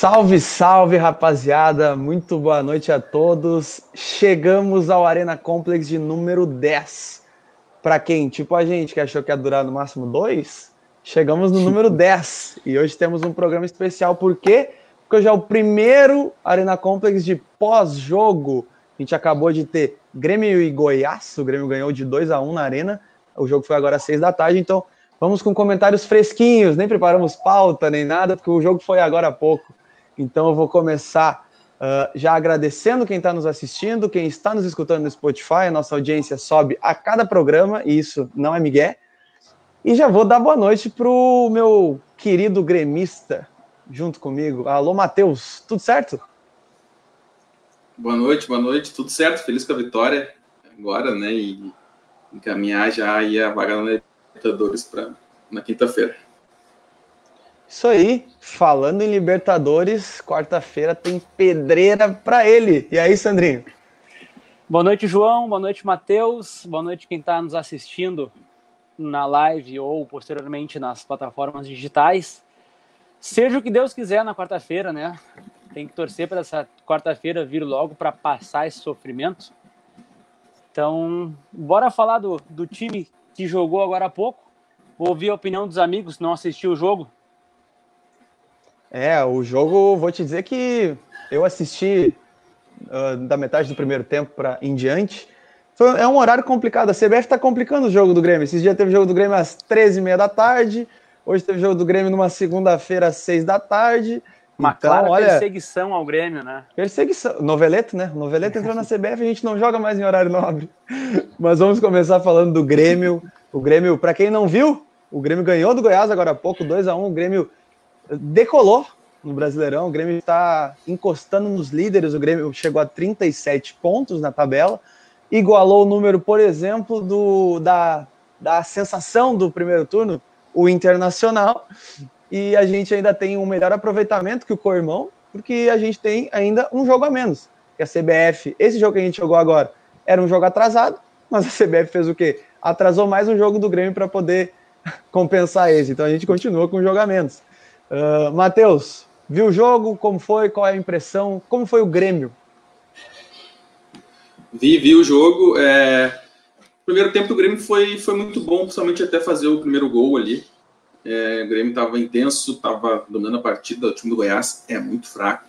Salve, salve, rapaziada! Muito boa noite a todos. Chegamos ao Arena Complex de número 10. Para quem, tipo a gente, que achou que ia durar no máximo dois, chegamos no número 10. E hoje temos um programa especial, por quê? Porque hoje é o primeiro Arena Complex de pós-jogo. A gente acabou de ter Grêmio e Goiás. O Grêmio ganhou de 2 a 1 na Arena. O jogo foi agora às 6 da tarde, então vamos com comentários fresquinhos. Nem preparamos pauta nem nada, porque o jogo foi agora há pouco. Então eu vou começar uh, já agradecendo quem está nos assistindo, quem está nos escutando no Spotify. A nossa audiência sobe a cada programa, e isso não é migué. E já vou dar boa noite para o meu querido gremista junto comigo. Alô, Matheus, tudo certo? Boa noite, boa noite, tudo certo, feliz com a vitória agora, né? E encaminhar já aí a vaga na Libertadores para na quinta-feira. Isso aí, falando em Libertadores, quarta-feira tem pedreira para ele. E aí, Sandrinho? Boa noite, João. Boa noite, Matheus. Boa noite, quem está nos assistindo na live ou posteriormente nas plataformas digitais. Seja o que Deus quiser na quarta-feira, né? Tem que torcer para essa quarta-feira vir logo para passar esse sofrimento. Então, bora falar do, do time que jogou agora há pouco. Vou ouvir a opinião dos amigos não assistiu o jogo. É, o jogo, vou te dizer que eu assisti uh, da metade do primeiro tempo para em diante. Foi, é um horário complicado. A CBF está complicando o jogo do Grêmio. Esses dias teve jogo do Grêmio às 13h30 da tarde. Hoje teve jogo do Grêmio numa segunda-feira às 6 da tarde. Uma então, clara olha, perseguição ao Grêmio, né? Perseguição. Noveleto, né? Noveleto entrou na CBF, a gente não joga mais em horário nobre. Mas vamos começar falando do Grêmio. O Grêmio, para quem não viu, o Grêmio ganhou do Goiás agora há pouco, 2 a 1 O Grêmio decolou no Brasileirão. O Grêmio está encostando nos líderes. O Grêmio chegou a 37 pontos na tabela, igualou o número, por exemplo, do, da, da sensação do primeiro turno, o Internacional. E a gente ainda tem um melhor aproveitamento que o Cormão, porque a gente tem ainda um jogo a menos. Que a CBF, esse jogo que a gente jogou agora, era um jogo atrasado, mas a CBF fez o quê? Atrasou mais um jogo do Grêmio para poder compensar esse. Então a gente continua com jogo a menos. Uh, Matheus, viu o jogo? Como foi? Qual é a impressão? Como foi o Grêmio? Vi, vi o jogo. É... O primeiro tempo do Grêmio foi, foi muito bom, principalmente até fazer o primeiro gol ali. É, o Grêmio estava intenso, estava dominando a partida. O time do Goiás é muito fraco.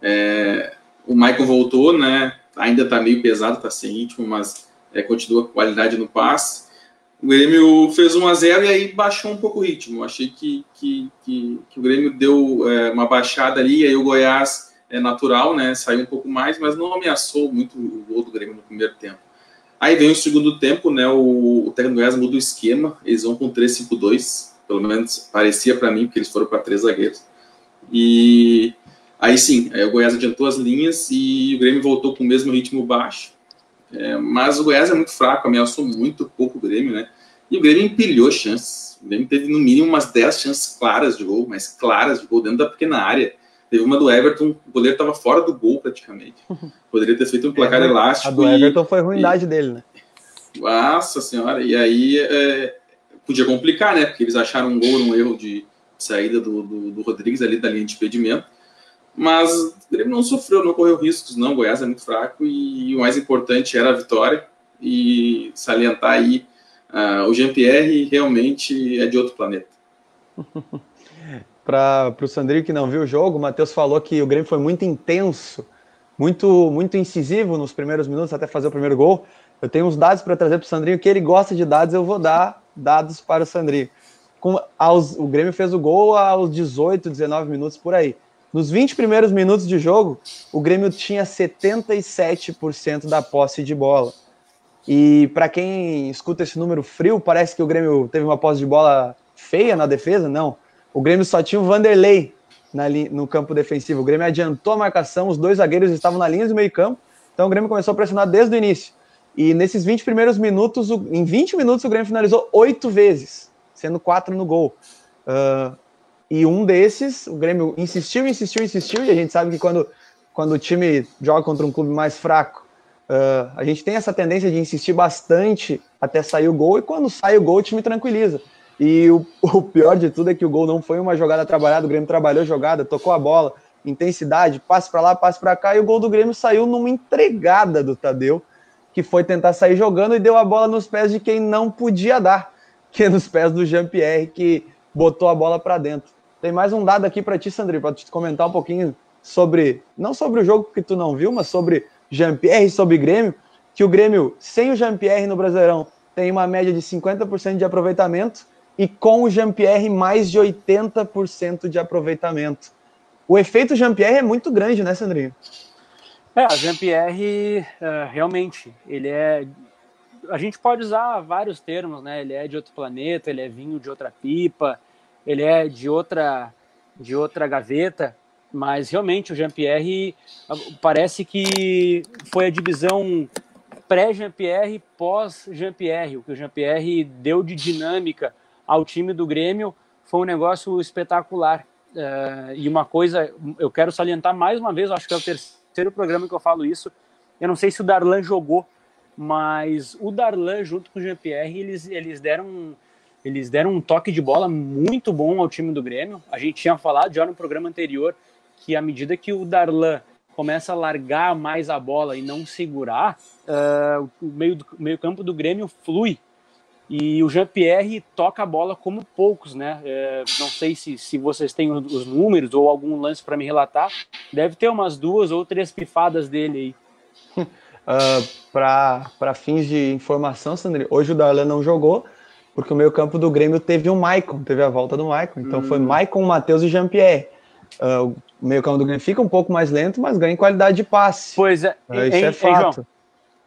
É... O Maicon voltou, né? Ainda está meio pesado, está sem ritmo, mas é, continua qualidade no passe o Grêmio fez 1 a 0 e aí baixou um pouco o ritmo. Achei que, que, que, que o Grêmio deu é, uma baixada ali, e aí o Goiás é natural, né? Saiu um pouco mais, mas não ameaçou muito o gol do Grêmio no primeiro tempo. Aí vem o segundo tempo, né? O, o técnico do Goiás muda o esquema, eles vão com 3-5-2, pelo menos parecia para mim, porque eles foram para três zagueiros. E aí sim, aí o Goiás adiantou as linhas e o Grêmio voltou com o mesmo ritmo baixo. É, mas o Goiás é muito fraco, ameaçou muito pouco o Grêmio, né? E o Grêmio empilhou chances. O Grêmio teve no mínimo umas 10 chances claras de gol, mas claras de gol dentro da pequena área. Teve uma do Everton, o goleiro estava fora do gol praticamente. Poderia ter feito um placar é, elástico. A do e, Everton foi ruindade e, dele, né? Nossa senhora, e aí é, podia complicar, né? Porque eles acharam um gol num erro de saída do, do, do Rodrigues ali da linha de impedimento. Mas o Grêmio não sofreu, não correu riscos, não. O Goiás é muito fraco e o mais importante era a vitória. E salientar aí, uh, o Jean-Pierre realmente é de outro planeta. Para o Sandrinho que não viu o jogo, o Matheus falou que o Grêmio foi muito intenso, muito, muito incisivo nos primeiros minutos até fazer o primeiro gol. Eu tenho uns dados para trazer para o Sandrinho, que ele gosta de dados, eu vou dar dados para o Sandrinho. Com, aos, o Grêmio fez o gol aos 18, 19 minutos por aí. Nos 20 primeiros minutos de jogo, o Grêmio tinha 77% da posse de bola. E para quem escuta esse número frio, parece que o Grêmio teve uma posse de bola feia na defesa. Não. O Grêmio só tinha o Vanderlei na, no campo defensivo. O Grêmio adiantou a marcação, os dois zagueiros estavam na linha do meio-campo. Então o Grêmio começou a pressionar desde o início. E nesses 20 primeiros minutos, em 20 minutos, o Grêmio finalizou oito vezes, sendo quatro no gol. Uh, e um desses, o Grêmio insistiu, insistiu, insistiu, e a gente sabe que quando, quando o time joga contra um clube mais fraco, uh, a gente tem essa tendência de insistir bastante até sair o gol, e quando sai o gol, o time tranquiliza. E o, o pior de tudo é que o gol não foi uma jogada trabalhada, o Grêmio trabalhou jogada, tocou a bola, intensidade, passe para lá, passe para cá, e o gol do Grêmio saiu numa entregada do Tadeu, que foi tentar sair jogando e deu a bola nos pés de quem não podia dar, que é nos pés do Jean-Pierre, que botou a bola para dentro. Tem mais um dado aqui para ti, Sandri, para te comentar um pouquinho sobre, não sobre o jogo que tu não viu, mas sobre Jean-Pierre sobre Grêmio, que o Grêmio, sem o Jean-Pierre no Brasileirão, tem uma média de 50% de aproveitamento e com o Jean-Pierre mais de 80% de aproveitamento. O efeito Jean-Pierre é muito grande, né, Sandrinho? É, o Jean-Pierre, uh, realmente, ele é... A gente pode usar vários termos, né? Ele é de outro planeta, ele é vinho de outra pipa, ele é de outra, de outra gaveta, mas realmente o Jean-Pierre parece que foi a divisão pré-Jean-Pierre, pós-Jean-Pierre. O que o Jean-Pierre deu de dinâmica ao time do Grêmio foi um negócio espetacular. Uh, e uma coisa, eu quero salientar mais uma vez, acho que é o terceiro programa que eu falo isso. Eu não sei se o Darlan jogou, mas o Darlan, junto com o Jean-Pierre, eles, eles deram. Eles deram um toque de bola muito bom ao time do Grêmio. A gente tinha falado já no programa anterior que à medida que o Darlan começa a largar mais a bola e não segurar, uh, o meio, do, meio campo do Grêmio flui. E o Jean-Pierre toca a bola como poucos, né? É, não sei se, se vocês têm os números ou algum lance para me relatar. Deve ter umas duas ou três pifadas dele aí. uh, para fins de informação, Sandri, hoje o Darlan não jogou, porque o meio campo do Grêmio teve o Maicon, teve a volta do Maicon. Então hum. foi Maicon, Matheus e Jean-Pierre. Uh, o meio campo do Grêmio fica um pouco mais lento, mas ganha em qualidade de passe. Pois é, uh, isso é fato.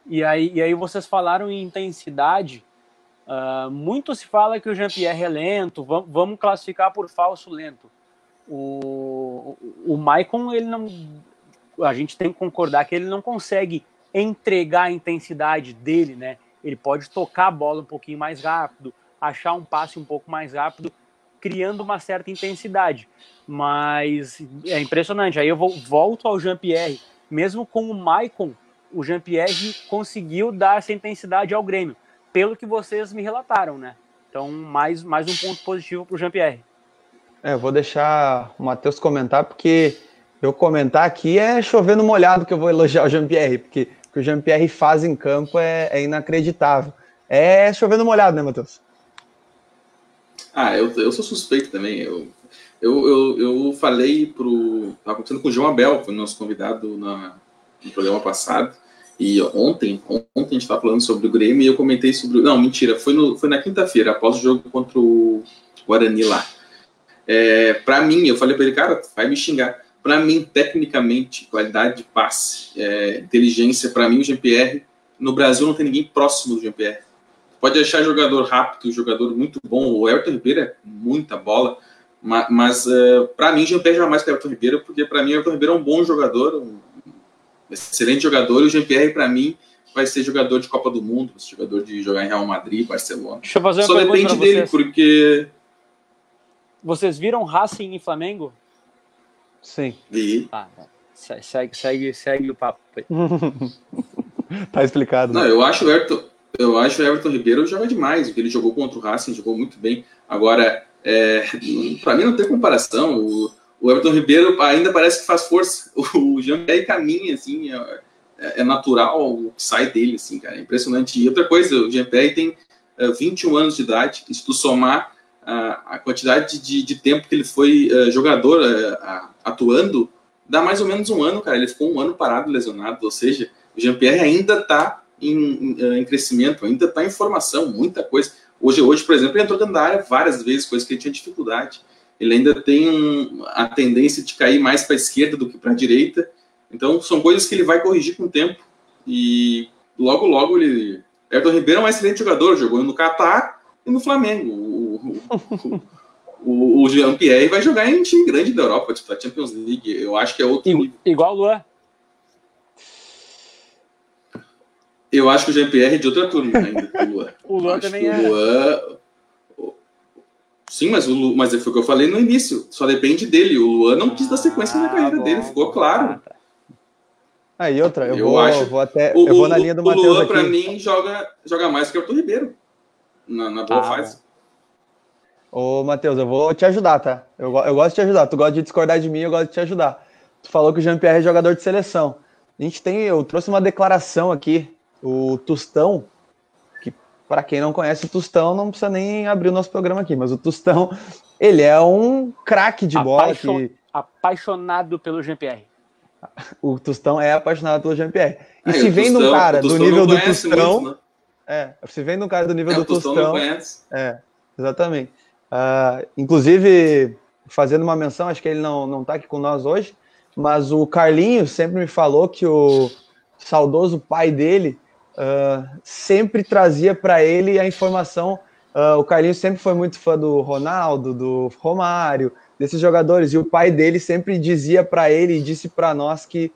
E, aí, e aí vocês falaram em intensidade. Uh, muito se fala que o Jean-Pierre é lento, vamos, vamos classificar por falso lento. O, o Maicon, ele não. A gente tem que concordar que ele não consegue entregar a intensidade dele, né? Ele pode tocar a bola um pouquinho mais rápido, achar um passe um pouco mais rápido, criando uma certa intensidade. Mas é impressionante. Aí eu vou, volto ao Jean-Pierre. Mesmo com o Maicon, o Jean-Pierre conseguiu dar essa intensidade ao Grêmio, pelo que vocês me relataram, né? Então, mais, mais um ponto positivo para o Jean-Pierre. É, eu vou deixar o Matheus comentar, porque eu comentar aqui é chovendo molhado que eu vou elogiar o Jean-Pierre, porque que o Jean-Pierre faz em campo é, é inacreditável. É chovendo molhado, né, Matheus? Ah, eu, eu sou suspeito também. Eu, eu, eu, eu falei pro. Acontecendo com o João Abel, foi nosso convidado na, no programa passado. E ontem, ontem a gente estava falando sobre o Grêmio e eu comentei sobre. Não, mentira, foi, no, foi na quinta-feira, após o jogo contra o Guarani lá. É, para mim, eu falei para ele, cara, vai me xingar. Para mim, tecnicamente, qualidade de passe, é, inteligência, para mim, o GPR, no Brasil não tem ninguém próximo do GPR pode achar jogador rápido, jogador muito bom. O Elton Ribeiro é muita bola, mas, mas uh, é, para mim, Jean-Pierre jamais que o Elton Ribeiro, porque para mim, o Elton Ribeiro é um bom jogador, um excelente jogador, e o Jean-Pierre, para mim, vai ser jogador de Copa do Mundo, jogador de jogar em Real Madrid, Barcelona. Deixa eu fazer uma Só depende dele, porque. Vocês viram Racing e Flamengo? Sim. Vi. Ah, segue, segue, segue o papo. tá explicado. Não, eu acho o Elton eu acho que o Everton Ribeiro joga demais. Ele jogou contra o Racing, jogou muito bem. Agora, é, para mim não tem comparação. O, o, Everton Ribeiro ainda parece que faz força. O Jean-Pierre caminha, assim, é, é, natural o que sai dele, assim, cara. É impressionante. E outra coisa, o Jean-Pierre tem é, 21 anos de idade. E se tu somar a, a quantidade de, de, tempo que ele foi uh, jogador uh, atuando, dá mais ou menos um ano, cara. Ele ficou um ano parado, lesionado. Ou seja, o Jean-Pierre ainda está em, em, em crescimento, ainda está em formação, muita coisa. Hoje, hoje, por exemplo, ele entrou dentro da área várias vezes, coisa que ele tinha dificuldade. Ele ainda tem um, a tendência de cair mais para a esquerda do que para a direita. Então, são coisas que ele vai corrigir com o tempo. E logo, logo ele. Everton Ribeiro é um excelente jogador, jogou no Catar e no Flamengo. O, o, o Jean-Pierre vai jogar em time grande da Europa, tipo a Champions League. Eu acho que é outro. Igual, igual o Luan. Eu acho que o GPR é de outra turma ainda, o Luan. o Luan também é. Luan... Sim, mas, o Lu... mas foi o que eu falei no início. Só depende dele. O Luan não quis dar sequência ah, na carreira bom, dele, ficou claro. Aí, ah, outra, eu, eu vou, acho, vou até. O, eu vou na linha do Matheus. O Luan, para mim, joga, joga mais que o Arthur Ribeiro. Na, na boa ah, fase. Ô, Matheus, eu vou te ajudar, tá? Eu, eu gosto de te ajudar. Tu gosta de discordar de mim, eu gosto de te ajudar. tu falou que o Jean-Pierre é jogador de seleção. A gente tem, eu trouxe uma declaração aqui, o Tustão, que para quem não conhece o Tustão, não precisa nem abrir o nosso programa aqui, mas o Tustão, ele é um craque de bola. Que... Apaixonado pelo Jean-Pierre. O Tustão é apaixonado pelo Jean-Pierre. E é, se vem de um cara do nível do Tustão. Muito, né? É, se vem de um cara do nível é, do Tustão. Tustão é, exatamente. Uh, inclusive, fazendo uma menção, acho que ele não, não tá aqui com nós hoje, mas o Carlinho sempre me falou que o saudoso pai dele uh, sempre trazia para ele a informação. Uh, o Carlinho sempre foi muito fã do Ronaldo, do Romário, desses jogadores, e o pai dele sempre dizia para ele e disse para nós que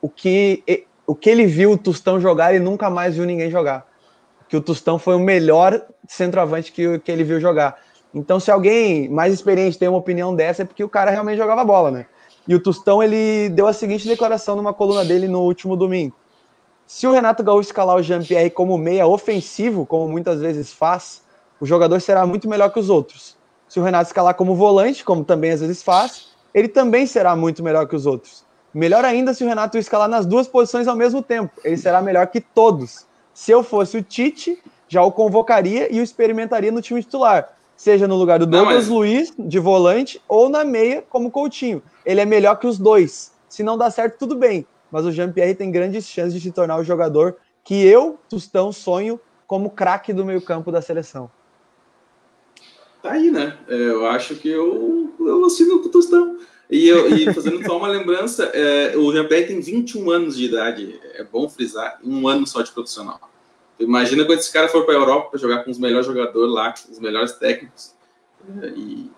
o que o que ele viu o Tostão jogar, ele nunca mais viu ninguém jogar. Que o Tostão foi o melhor centroavante que, que ele viu jogar. Então, se alguém mais experiente tem uma opinião dessa, é porque o cara realmente jogava bola, né? E o Tostão, ele deu a seguinte declaração numa coluna dele no último domingo. Se o Renato Gaúcho escalar o Jean-Pierre como meia ofensivo, como muitas vezes faz, o jogador será muito melhor que os outros. Se o Renato escalar como volante, como também às vezes faz, ele também será muito melhor que os outros. Melhor ainda se o Renato escalar nas duas posições ao mesmo tempo. Ele será melhor que todos. Se eu fosse o Tite, já o convocaria e o experimentaria no time titular seja no lugar do Douglas não, mas... Luiz, de volante, ou na meia, como Coutinho. Ele é melhor que os dois. Se não dá certo, tudo bem. Mas o Jean-Pierre tem grandes chances de se tornar o jogador que eu, Tostão, sonho como craque do meio-campo da seleção. Tá aí, né? É, eu acho que eu, eu assino com o Tostão. E, eu, e fazendo só uma lembrança, é, o Jean-Pierre tem 21 anos de idade. É bom frisar, um ano só de profissional. Imagina quando esse cara for para a Europa para jogar com os melhores jogadores lá, com os melhores técnicos e,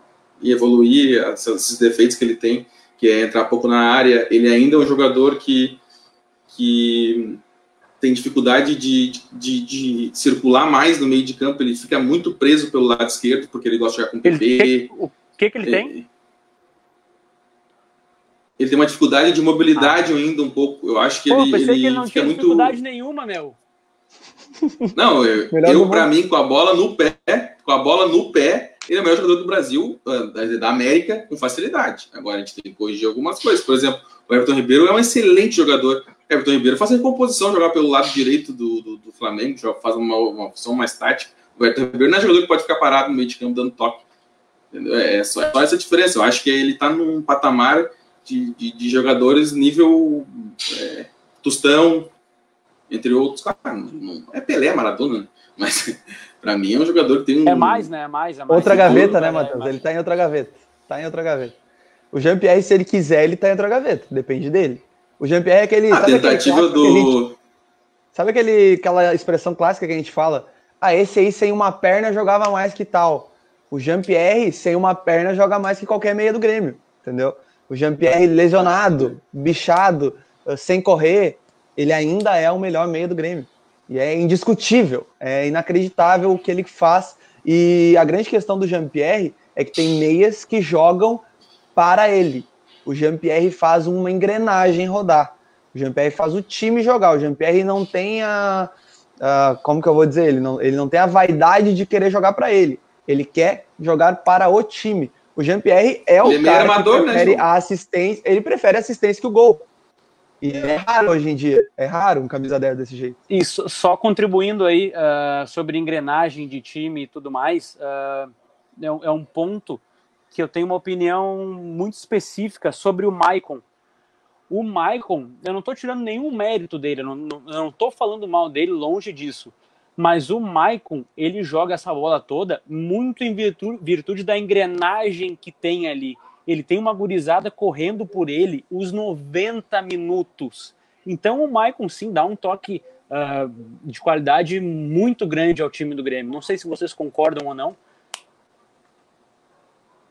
e evoluir esses defeitos que ele tem, que é entrar pouco na área. Ele ainda é um jogador que, que tem dificuldade de, de, de, circular mais no meio de campo. Ele fica muito preso pelo lado esquerdo porque ele gosta de jogar com PP. o que, que ele tem? Ele tem uma dificuldade de mobilidade ah. ainda um pouco. Eu acho que Pô, ele, pensei ele que ele não tinha muito... dificuldade nenhuma, meu. Não, eu, eu para mim, com a bola no pé, com a bola no pé, ele é o melhor jogador do Brasil, ah, da América, com facilidade. Agora a gente tem que corrigir algumas coisas. Por exemplo, o Everton Ribeiro é um excelente jogador. Everton Ribeiro faz a recomposição, jogar pelo lado direito do, do, do Flamengo, faz uma, uma função mais tática. O Everton Ribeiro não é jogador que pode ficar parado no meio de campo dando toque. É só, é só essa diferença. Eu acho que ele está num patamar de, de, de jogadores nível é, Tostão, entre outros. Claro, não é Pelé, Maradona, né? mas para mim é um jogador que tem um. É mais, né? É mais, é mais. Outra gaveta, né, Matheus? É ele tá em outra gaveta. Tá em outra gaveta. O Jean-Pierre, se ele quiser, ele tá em outra gaveta. Depende dele. O Jean-Pierre é aquele. A tentativa aquele do. Gente, sabe aquele, aquela expressão clássica que a gente fala? Ah, esse aí sem uma perna jogava mais que tal. O Jean-Pierre, sem uma perna, joga mais que qualquer meia do Grêmio. Entendeu? O Jean-Pierre lesionado, bichado, sem correr, ele ainda é o melhor meio do Grêmio. E é indiscutível, é inacreditável o que ele faz. E a grande questão do Jean-Pierre é que tem meias que jogam para ele. O Jean-Pierre faz uma engrenagem rodar. O Jean-Pierre faz o time jogar. O Jean-Pierre não tem a, a, Como que eu vou dizer? Ele não, ele não tem a vaidade de querer jogar para ele. Ele quer jogar para o time. O Jean-Pierre é o ele é cara é amador, que né, prefere né, a assistência. Ele prefere assistência que o gol. E é raro hoje em dia, é raro um camisa 10 desse jeito. Isso, só contribuindo aí uh, sobre engrenagem de time e tudo mais, uh, é, um ponto que eu tenho uma opinião muito específica sobre o Maicon. O Maicon, eu não estou tirando nenhum mérito dele, eu não estou falando mal dele, longe disso. Mas o Maicon, ele joga essa bola toda muito em virtude da engrenagem que tem ali ele tem uma gurizada correndo por ele os 90 minutos. Então o Maicon sim dá um toque uh, de qualidade muito grande ao time do Grêmio. Não sei se vocês concordam ou não.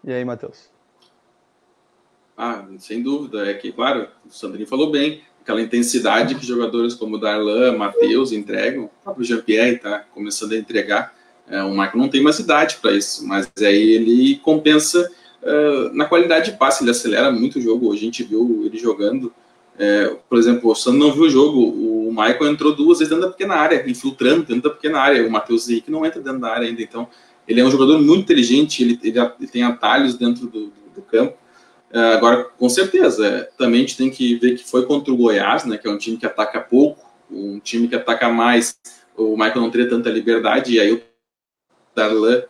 E aí, Matheus? Ah, sem dúvida. É que, claro, o Sandrinho falou bem. Aquela intensidade que jogadores como Darlan, Matheus entregam, o próprio Jean-Pierre está começando a entregar. É, o Michael não tem mais idade para isso, mas aí ele compensa uh, na qualidade de passe, ele acelera muito o jogo. A gente viu ele jogando. É, por exemplo, o Sandro não viu o jogo. O Michael entrou duas vezes dentro da pequena área, infiltrando dentro da pequena área. O Matheus Henrique não entra dentro da área ainda. Então, ele é um jogador muito inteligente, ele, ele, ele tem atalhos dentro do, do, campo. É, agora, com certeza, também a gente tem que ver que foi contra o Goiás, né, que é um time que ataca pouco, um time que ataca mais, o Michael não teria tanta liberdade, e aí o Darlan,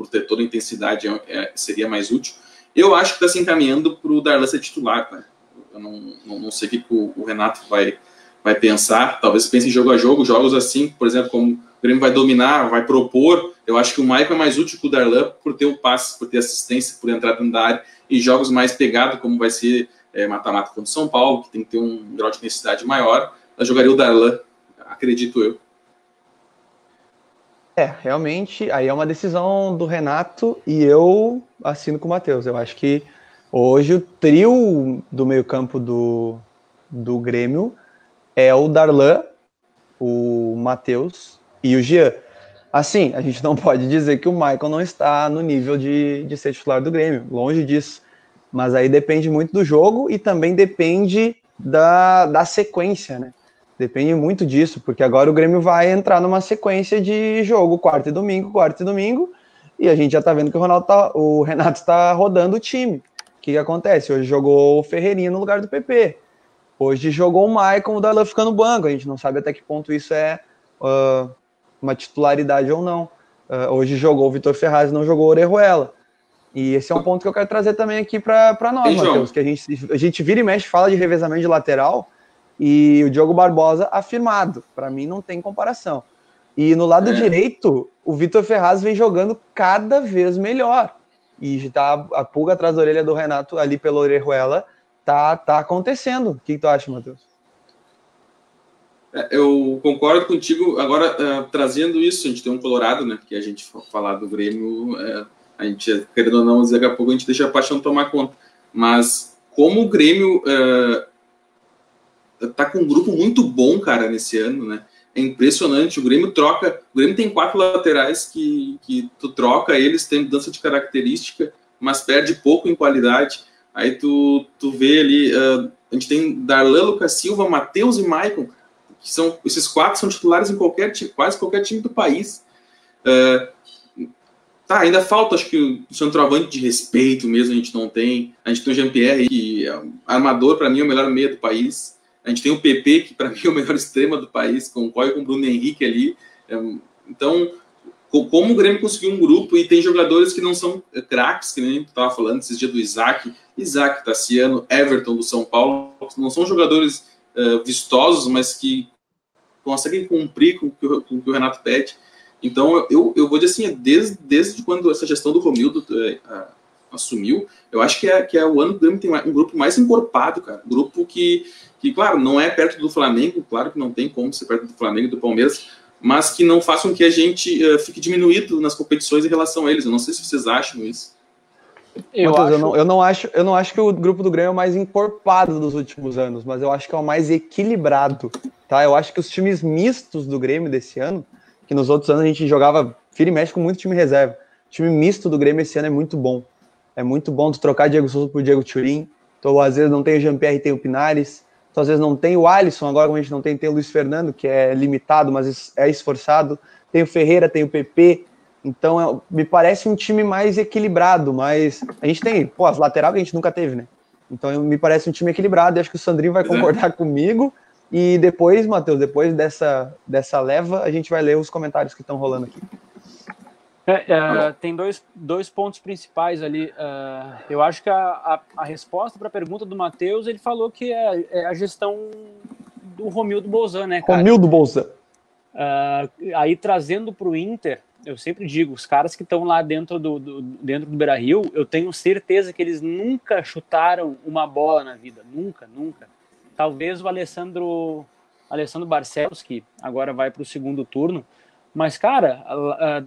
por ter toda a intensidade, é, é seria mais útil. Eu acho que está se encaminhando para o Darlan ser titular, cara. Eu não, não, não sei o que o, o Renato vai, vai pensar, talvez pense em jogo a jogo, jogos assim, por exemplo, como o Grêmio vai dominar, vai propor, eu acho que o Michael é mais útil que o Darlan por ter o passe, por ter assistência, por entrar dentro da área, e jogos mais pegados, como vai ser é, mata-mata contra o São Paulo, que tem que ter um grau de intensidade maior, eu jogaria o Darlan, acredito eu. É, realmente, aí é uma decisão do Renato e eu assino com o Matheus. Eu acho que hoje o trio do meio-campo do, do Grêmio é o Darlan, o Matheus e o Jean. Assim, a gente não pode dizer que o Michael não está no nível de, de ser titular do Grêmio, longe disso. Mas aí depende muito do jogo e também depende da, da sequência, né? Depende muito disso, porque agora o Grêmio vai entrar numa sequência de jogo, quarta e domingo, quarta e domingo, e a gente já tá vendo que o, Ronaldo tá, o Renato está rodando o time. O que, que, acontece? Hoje jogou o Ferreirinha no lugar do PP. Hoje jogou o Maicon, o Darlan ficando no banco. A gente não sabe até que ponto isso é uh, uma titularidade ou não. Uh, hoje jogou o Vitor Ferraz, não jogou o Orejuela. E esse é um ponto que eu quero trazer também aqui para nós, Matheus, que a gente, a gente vira e mexe, fala de revezamento de lateral, e o Diogo Barbosa afirmado. Para mim não tem comparação. E no lado é. direito, o Vitor Ferraz vem jogando cada vez melhor. E tá a pulga atrás da orelha do Renato ali pela Orejuela tá, tá acontecendo. O que, que tu acha, Matheus? É, eu concordo contigo. Agora, uh, trazendo isso, a gente tem um Colorado, né? Que a gente falar do Grêmio, uh, a gente, querendo ou não, daqui a pouco a gente deixa a paixão tomar conta. Mas como o Grêmio uh, tá com um grupo muito bom, cara, nesse ano, né? É impressionante. O Grêmio troca. O Grêmio tem quatro laterais que, que tu troca, eles têm mudança de característica, mas perde pouco em qualidade. Aí tu, tu vê ali. Uh, a gente tem Darlan, Lucas Silva, Matheus e Maicon, que são. Esses quatro são titulares em qualquer quase qualquer time do país. Uh, tá, ainda falta, acho que o centroavante de respeito mesmo a gente não tem. A gente tem o Jean-Pierre, que é armador, para mim, é o melhor meia do país. A gente tem o PP, que para mim é o melhor extrema do país, com o com o Bruno Henrique ali. É, então, como o Grêmio conseguiu um grupo e tem jogadores que não são craques, que nem tu estava falando esses dias do Isaac, Isaac, Tassiano, Everton do São Paulo, não são jogadores uh, vistosos, mas que conseguem cumprir com o que o, com o, que o Renato pede. Então, eu, eu vou dizer assim, desde, desde quando essa gestão do Romildo uh, assumiu, eu acho que é, que é o ano que o Grêmio tem um grupo mais encorpado, cara. Um grupo que que, claro, não é perto do Flamengo, claro que não tem como ser perto do Flamengo e do Palmeiras, mas que não façam que a gente uh, fique diminuído nas competições em relação a eles. Eu não sei se vocês acham isso. Eu, acho... eu, não, eu, não, acho, eu não acho que o grupo do Grêmio é o mais encorpado dos últimos anos, mas eu acho que é o mais equilibrado. Tá? Eu acho que os times mistos do Grêmio desse ano, que nos outros anos a gente jogava fira e mexe com muito time reserva. O time misto do Grêmio esse ano é muito bom. É muito bom tu trocar Diego Souza por Diego Turim. Então, às vezes não tem o Jean-Pierre, tem o Pinares. Então, às vezes não tem o Alisson, agora como a gente não tem, tem o Luiz Fernando, que é limitado, mas é esforçado. Tem o Ferreira, tem o PP. Então, é, me parece um time mais equilibrado, mas a gente tem, pô, as laterais que a gente nunca teve, né? Então, me parece um time equilibrado e acho que o Sandrinho vai concordar comigo. E depois, Matheus, depois dessa, dessa leva, a gente vai ler os comentários que estão rolando aqui. É, é, tem dois, dois pontos principais ali. Uh, eu acho que a, a, a resposta para a pergunta do Matheus, ele falou que é, é, a gestão do Romildo Bolzan, né, cara? Romildo Bolzan. Uh, aí trazendo para o Inter, eu sempre digo, os caras que estão lá dentro do, do, dentro do Beira Rio, eu tenho certeza que eles nunca chutaram uma bola na vida. Nunca, nunca. Talvez o Alessandro, Alessandro Barcelos, que agora vai para o segundo turno, mas, cara,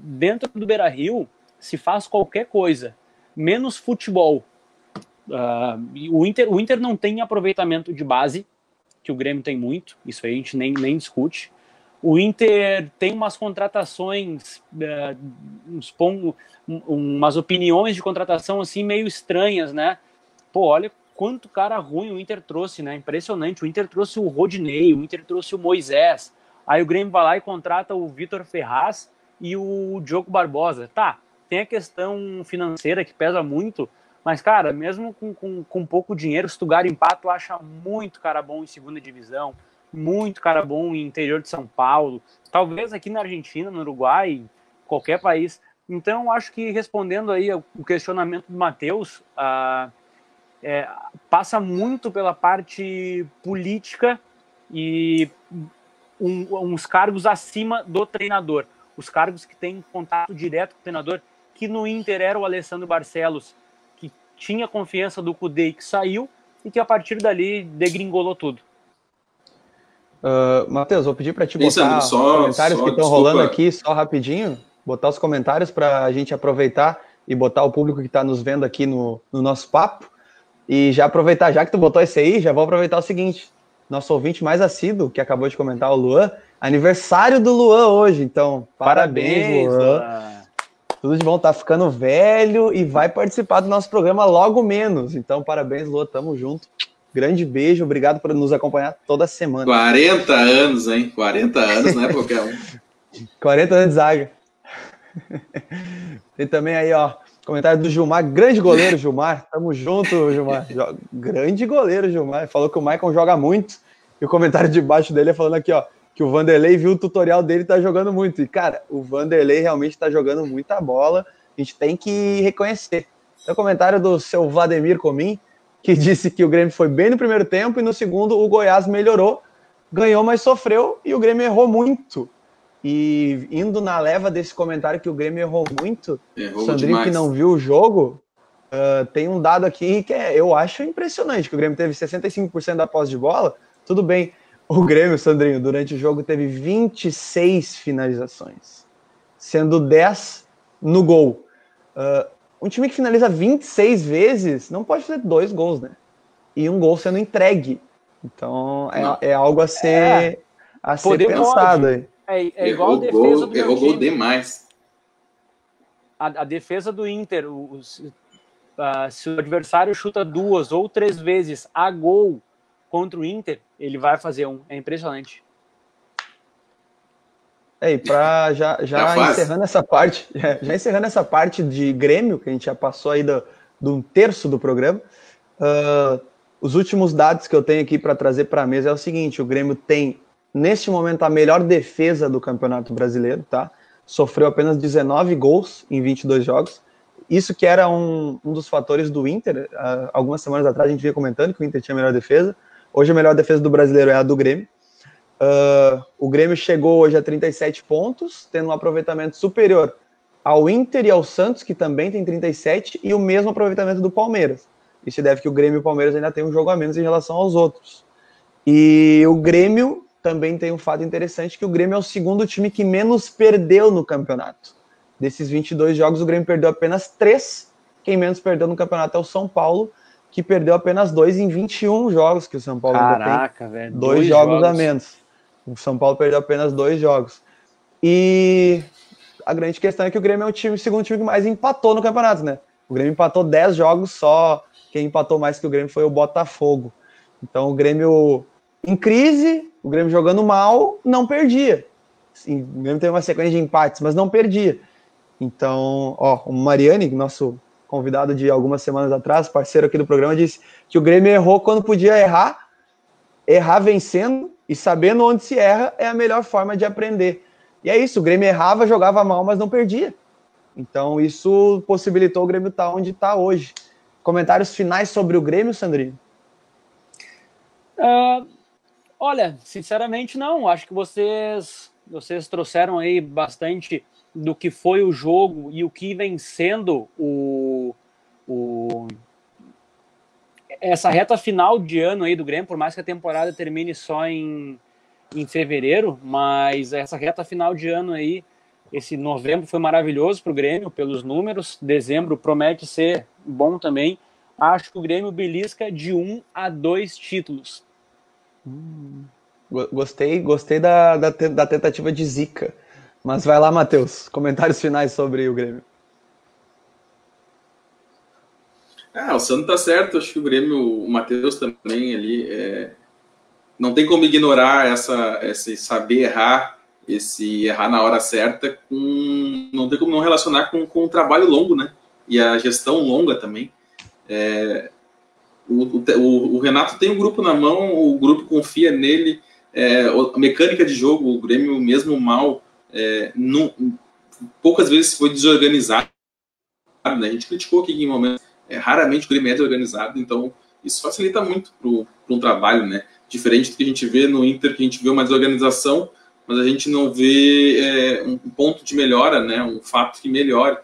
dentro do Beira Rio se faz qualquer coisa, menos futebol. Uh, o, Inter, o Inter não tem aproveitamento de base, que o Grêmio tem muito, isso aí a gente nem, nem discute. O Inter tem umas contratações, uh, uns, um, umas opiniões de contratação assim meio estranhas, né? Pô, olha quanto cara ruim o Inter trouxe, né? Impressionante. O Inter trouxe o Rodinei, o Inter trouxe o Moisés, Aí o Grêmio vai lá e contrata o Vitor Ferraz e o Diogo Barbosa. Tá, tem a questão financeira que pesa muito, Mas, cara, mesmo com, com, com pouco dinheiro, se tu garimpar, tu acha muito cara bom em segunda divisão, muito cara bom em interior de São Paulo, talvez aqui na Argentina, no Uruguai, qualquer país. Então, acho que respondendo aí o questionamento do Matheus, uh, é, passa muito pela parte política e um, uns cargos acima do treinador. Os cargos que têm contato direto com o treinador, que no Inter era o Alessandro Barcelos, que tinha confiança do Cudê e que saiu, e que a partir dali degringolou tudo. Uh, Matheus, vou pedir para te botar os comentários só, que estão rolando aqui, só rapidinho, botar os comentários para a gente aproveitar e botar o público que está nos vendo aqui no, no nosso papo. E já aproveitar, já que tu botou esse aí, já vou aproveitar o seguinte: nosso ouvinte mais assíduo, que acabou de comentar, o Luan, aniversário do Luan hoje. Então, parabéns, parabéns Luan. Luan. Tudo de bom, tá ficando velho e vai participar do nosso programa logo menos. Então, parabéns, Luan, tamo junto. Grande beijo, obrigado por nos acompanhar toda semana. 40 anos, hein? 40 anos, não é qualquer um. 40 anos de zaga. Tem também aí, ó, comentário do Gilmar, grande goleiro, Gilmar. Tamo junto, Gilmar. Grande goleiro, Gilmar. Falou que o Maicon joga muito. E o comentário de baixo dele é falando aqui, ó, que o Vanderlei viu o tutorial dele e tá jogando muito. E, cara, o Vanderlei realmente tá jogando muita bola. A gente tem que reconhecer. Tem o comentário do seu Vladimir Comim que disse que o Grêmio foi bem no primeiro tempo e no segundo o Goiás melhorou, ganhou, mas sofreu e o Grêmio errou muito. E indo na leva desse comentário que o Grêmio errou muito, errou Sandrinho demais. que não viu o jogo, uh, tem um dado aqui que é, eu acho impressionante, que o Grêmio teve 65% da posse de bola, tudo bem, o Grêmio, Sandrinho, durante o jogo teve 26 finalizações, sendo 10 no gol. Uh, um time que finaliza 26 vezes não pode fazer dois gols, né? E um gol sendo entregue. Então é, é algo a ser, é, a ser pensado aí. É, é igual a defesa gol, do errou gol demais. A, a, defesa do Inter, os, uh, se o adversário chuta duas ou três vezes a gol contra o Inter, ele vai fazer um. É impressionante. É, e para já, já é encerrando essa parte, já encerrando essa parte de Grêmio, que a gente já passou aí do, do um terço do programa, uh, os últimos dados que eu tenho aqui para trazer para a mesa é o seguinte: o Grêmio tem, neste momento, a melhor defesa do Campeonato Brasileiro, tá? Sofreu apenas 19 gols em 22 jogos. Isso que era um, um dos fatores do Inter. Uh, algumas semanas atrás a gente vinha comentando que o Inter tinha a melhor defesa. Hoje a melhor defesa do brasileiro é a do Grêmio. Uh, o Grêmio chegou hoje a 37 pontos, tendo um aproveitamento superior ao Inter e ao Santos, que também tem 37, e o mesmo aproveitamento do Palmeiras. Isso deve que o Grêmio e o Palmeiras ainda têm um jogo a menos em relação aos outros. E o Grêmio também tem um fato interessante, que o Grêmio é o segundo time que menos perdeu no campeonato. Desses 22 jogos, o Grêmio perdeu apenas 3. Quem menos perdeu no campeonato é o São Paulo, que perdeu apenas 2 em 21 jogos que o São Paulo Caraca, velho. Dois, dois jogos, jogos a menos. O São Paulo perdeu apenas dois jogos. E a grande questão é que o Grêmio é o time, o segundo time que mais empatou no campeonato, né? O Grêmio empatou 10 jogos só. Quem empatou mais que o Grêmio foi o Botafogo. Então o Grêmio em crise, o Grêmio jogando mal, não perdia. Sim, o Grêmio teve uma sequência de empates, mas não perdia. Então, ó, o Mariani, nosso convidado de algumas semanas atrás, parceiro aqui do programa, disse que o Grêmio errou quando podia errar, errar vencendo e sabendo onde se erra é a melhor forma de aprender. E é isso, o Grêmio errava, jogava mal, mas não perdia. Então isso possibilitou o Grêmio estar tá onde está hoje. Comentários finais sobre o Grêmio, Sandrinho? Uh, olha, sinceramente não. Acho que vocês vocês trouxeram aí bastante do que foi o jogo e o que vem sendo o, o essa reta final de ano aí do Grêmio, por mais que a temporada termine só em, em fevereiro, mas essa reta final de ano aí, esse novembro foi maravilhoso para o Grêmio pelos números, dezembro promete ser bom também. Acho que o Grêmio belisca de um a dois títulos. Gostei, gostei da, da, da tentativa de zica. Mas vai lá, Matheus, comentários finais sobre o Grêmio. Ah, o Sandro tá certo, acho que o Grêmio, o Matheus também ali, é... não tem como ignorar essa, esse saber errar, esse errar na hora certa, com... não tem como não relacionar com, com o trabalho longo, né? E a gestão longa também. É, o, o, o, Renato tem o grupo na mão, o grupo confia nele, é, a mecânica de jogo, o Grêmio mesmo mal, é, não, poucas vezes foi desorganizado. Né? A gente criticou aqui em momentos, é, raramente o Grêmio é desorganizado, então isso facilita muito para um trabalho, né? Diferente do que a gente vê no Inter, que a gente vê uma desorganização, mas a gente não vê é, um ponto de melhora, né? Um fato que melhore.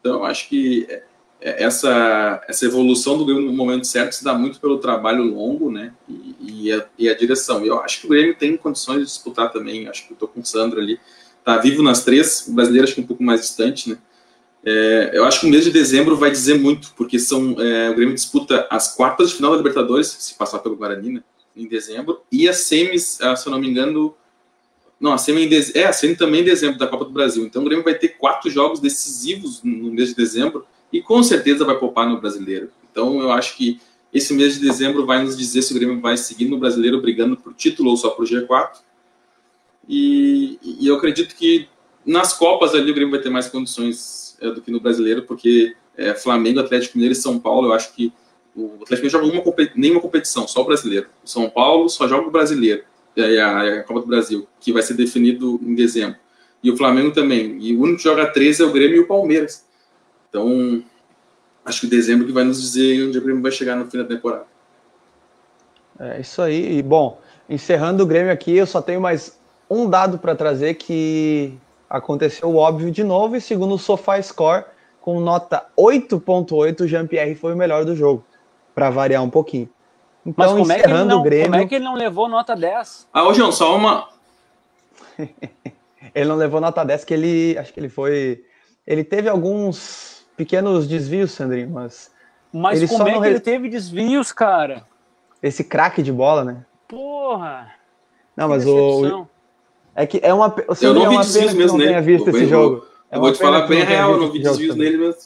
Então, acho que é, essa, essa evolução do Grêmio no momento certo se dá muito pelo trabalho longo, né? E, e, a, e a direção. Eu acho que o Grêmio tem condições de disputar também. Acho que eu estou com o Sandro ali. Tá vivo nas três, o brasileiro acho que é um pouco mais distante, né? É, eu acho que o mês de dezembro vai dizer muito, porque são, é, o Grêmio disputa as quartas de final da Libertadores, se passar pelo Guarani, né, em dezembro, e as semis, ah, se eu não me engano, não, a semi, é, a semi também em dezembro da Copa do Brasil. Então o Grêmio vai ter quatro jogos decisivos no mês de dezembro e com certeza vai poupar no brasileiro. Então eu acho que esse mês de dezembro vai nos dizer se o Grêmio vai seguir no brasileiro brigando por título ou só por G4. E, e eu acredito que nas Copas ali o Grêmio vai ter mais condições é, do que no brasileiro, porque é, Flamengo, Atlético Mineiro e São Paulo, eu acho que o Atlético Mineiro joga uma, nenhuma competição, só o brasileiro. O São Paulo só joga o brasileiro, e a, a Copa do Brasil, que vai ser definido em dezembro. E o Flamengo também. E o único que joga 13 é o Grêmio e o Palmeiras. Então, acho que dezembro que vai nos dizer onde o Grêmio vai chegar no fim da temporada. É isso aí. E, bom, encerrando o Grêmio aqui, eu só tenho mais um dado para trazer que aconteceu o óbvio de novo, e segundo o SofaScore, com nota 8.8, o Jean-Pierre foi o melhor do jogo, para variar um pouquinho. Então, Mas como é, que ele não, Grêmio... como é que ele não levou nota 10? Ah, ô João, só uma... ele não levou nota 10, que ele, acho que ele foi... Ele teve alguns pequenos desvios, Sandrinho, mas... Mas ele como é que re... ele teve desvios, cara? Esse craque de bola, né? Porra! Não, mas o, é que é uma. eu não é vi desvios mesmo nele. Visto esse jogo. É eu vou te falar bem real, eu não vi desvios nele mesmo.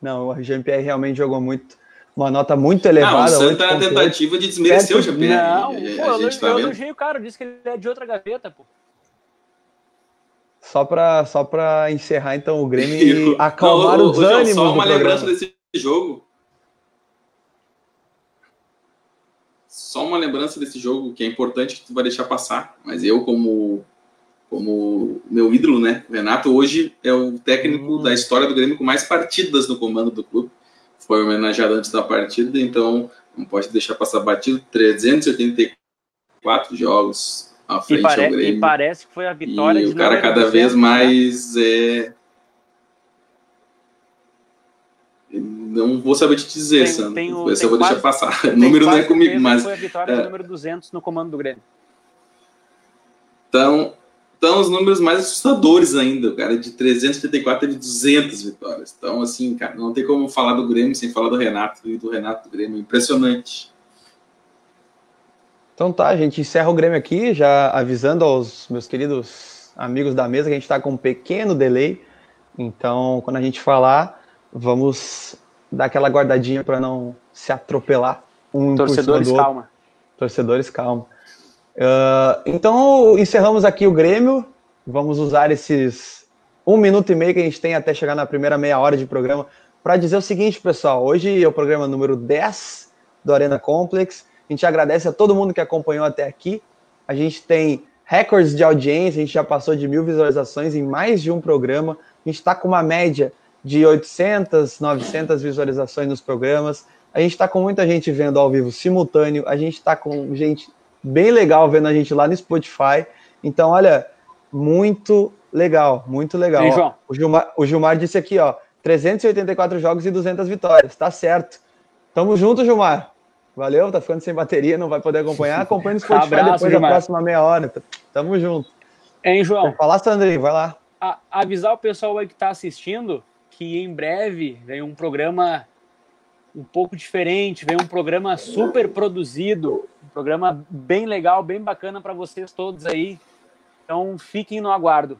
Não, o Jean-Pierre realmente jogou muito. Uma nota muito elevada. Não, o Santa é a tentativa de desmerecer o Jean-Pierre. Não, pô, eu, eu tá elogiei o cara, disse que ele é de outra gaveta, pô. Só para só pra encerrar, então, o Grêmio e acalmar não, os ânimos. Só uma lembrança desse jogo. só uma lembrança desse jogo que é importante que tu vai deixar passar, mas eu como como meu ídolo, né, Renato hoje é o técnico uhum. da história do Grêmio com mais partidas no comando do clube. Foi homenageado antes da partida, então não pode deixar passar batido 384 jogos à frente e pare, ao Grêmio. E parece que foi a vitória e o cara cada vez né? mais é não vou saber te dizer, tem, Sandro. Esse eu vou quase, deixar passar. O número não é comigo, mas. Foi a vitória é, número 200 no comando do Grêmio. Então, então, os números mais assustadores ainda. O cara de 384 teve 200 vitórias. Então, assim, cara, não tem como falar do Grêmio sem falar do Renato e do Renato do Grêmio. Impressionante. Então tá, a gente encerra o Grêmio aqui, já avisando aos meus queridos amigos da mesa que a gente está com um pequeno delay. Então, quando a gente falar, vamos dar aquela guardadinha para não se atropelar um Torcedores, calma. Torcedores, calma. Uh, então, encerramos aqui o Grêmio. Vamos usar esses um minuto e meio que a gente tem até chegar na primeira meia hora de programa para dizer o seguinte, pessoal. Hoje é o programa número 10 do Arena Complex. A gente agradece a todo mundo que acompanhou até aqui. A gente tem recordes de audiência, a gente já passou de mil visualizações em mais de um programa. A gente está com uma média de 800, 900 visualizações nos programas. A gente está com muita gente vendo ao vivo simultâneo. A gente está com gente bem legal vendo a gente lá no Spotify. Então, olha, muito legal, muito legal. João. O, Gilmar, o Gilmar disse aqui, ó, 384 jogos e 200 vitórias. Tá certo. Tamo junto, Gilmar. Valeu, tá ficando sem bateria, não vai poder acompanhar. Acompanhe no Spotify Abraço, depois da próxima meia hora. Tamo junto. Hein, João? Vou falar, Sandrinho, vai lá. A, avisar o pessoal aí que tá assistindo que em breve vem um programa um pouco diferente, vem um programa super produzido, um programa bem legal, bem bacana para vocês todos aí. Então fiquem no aguardo.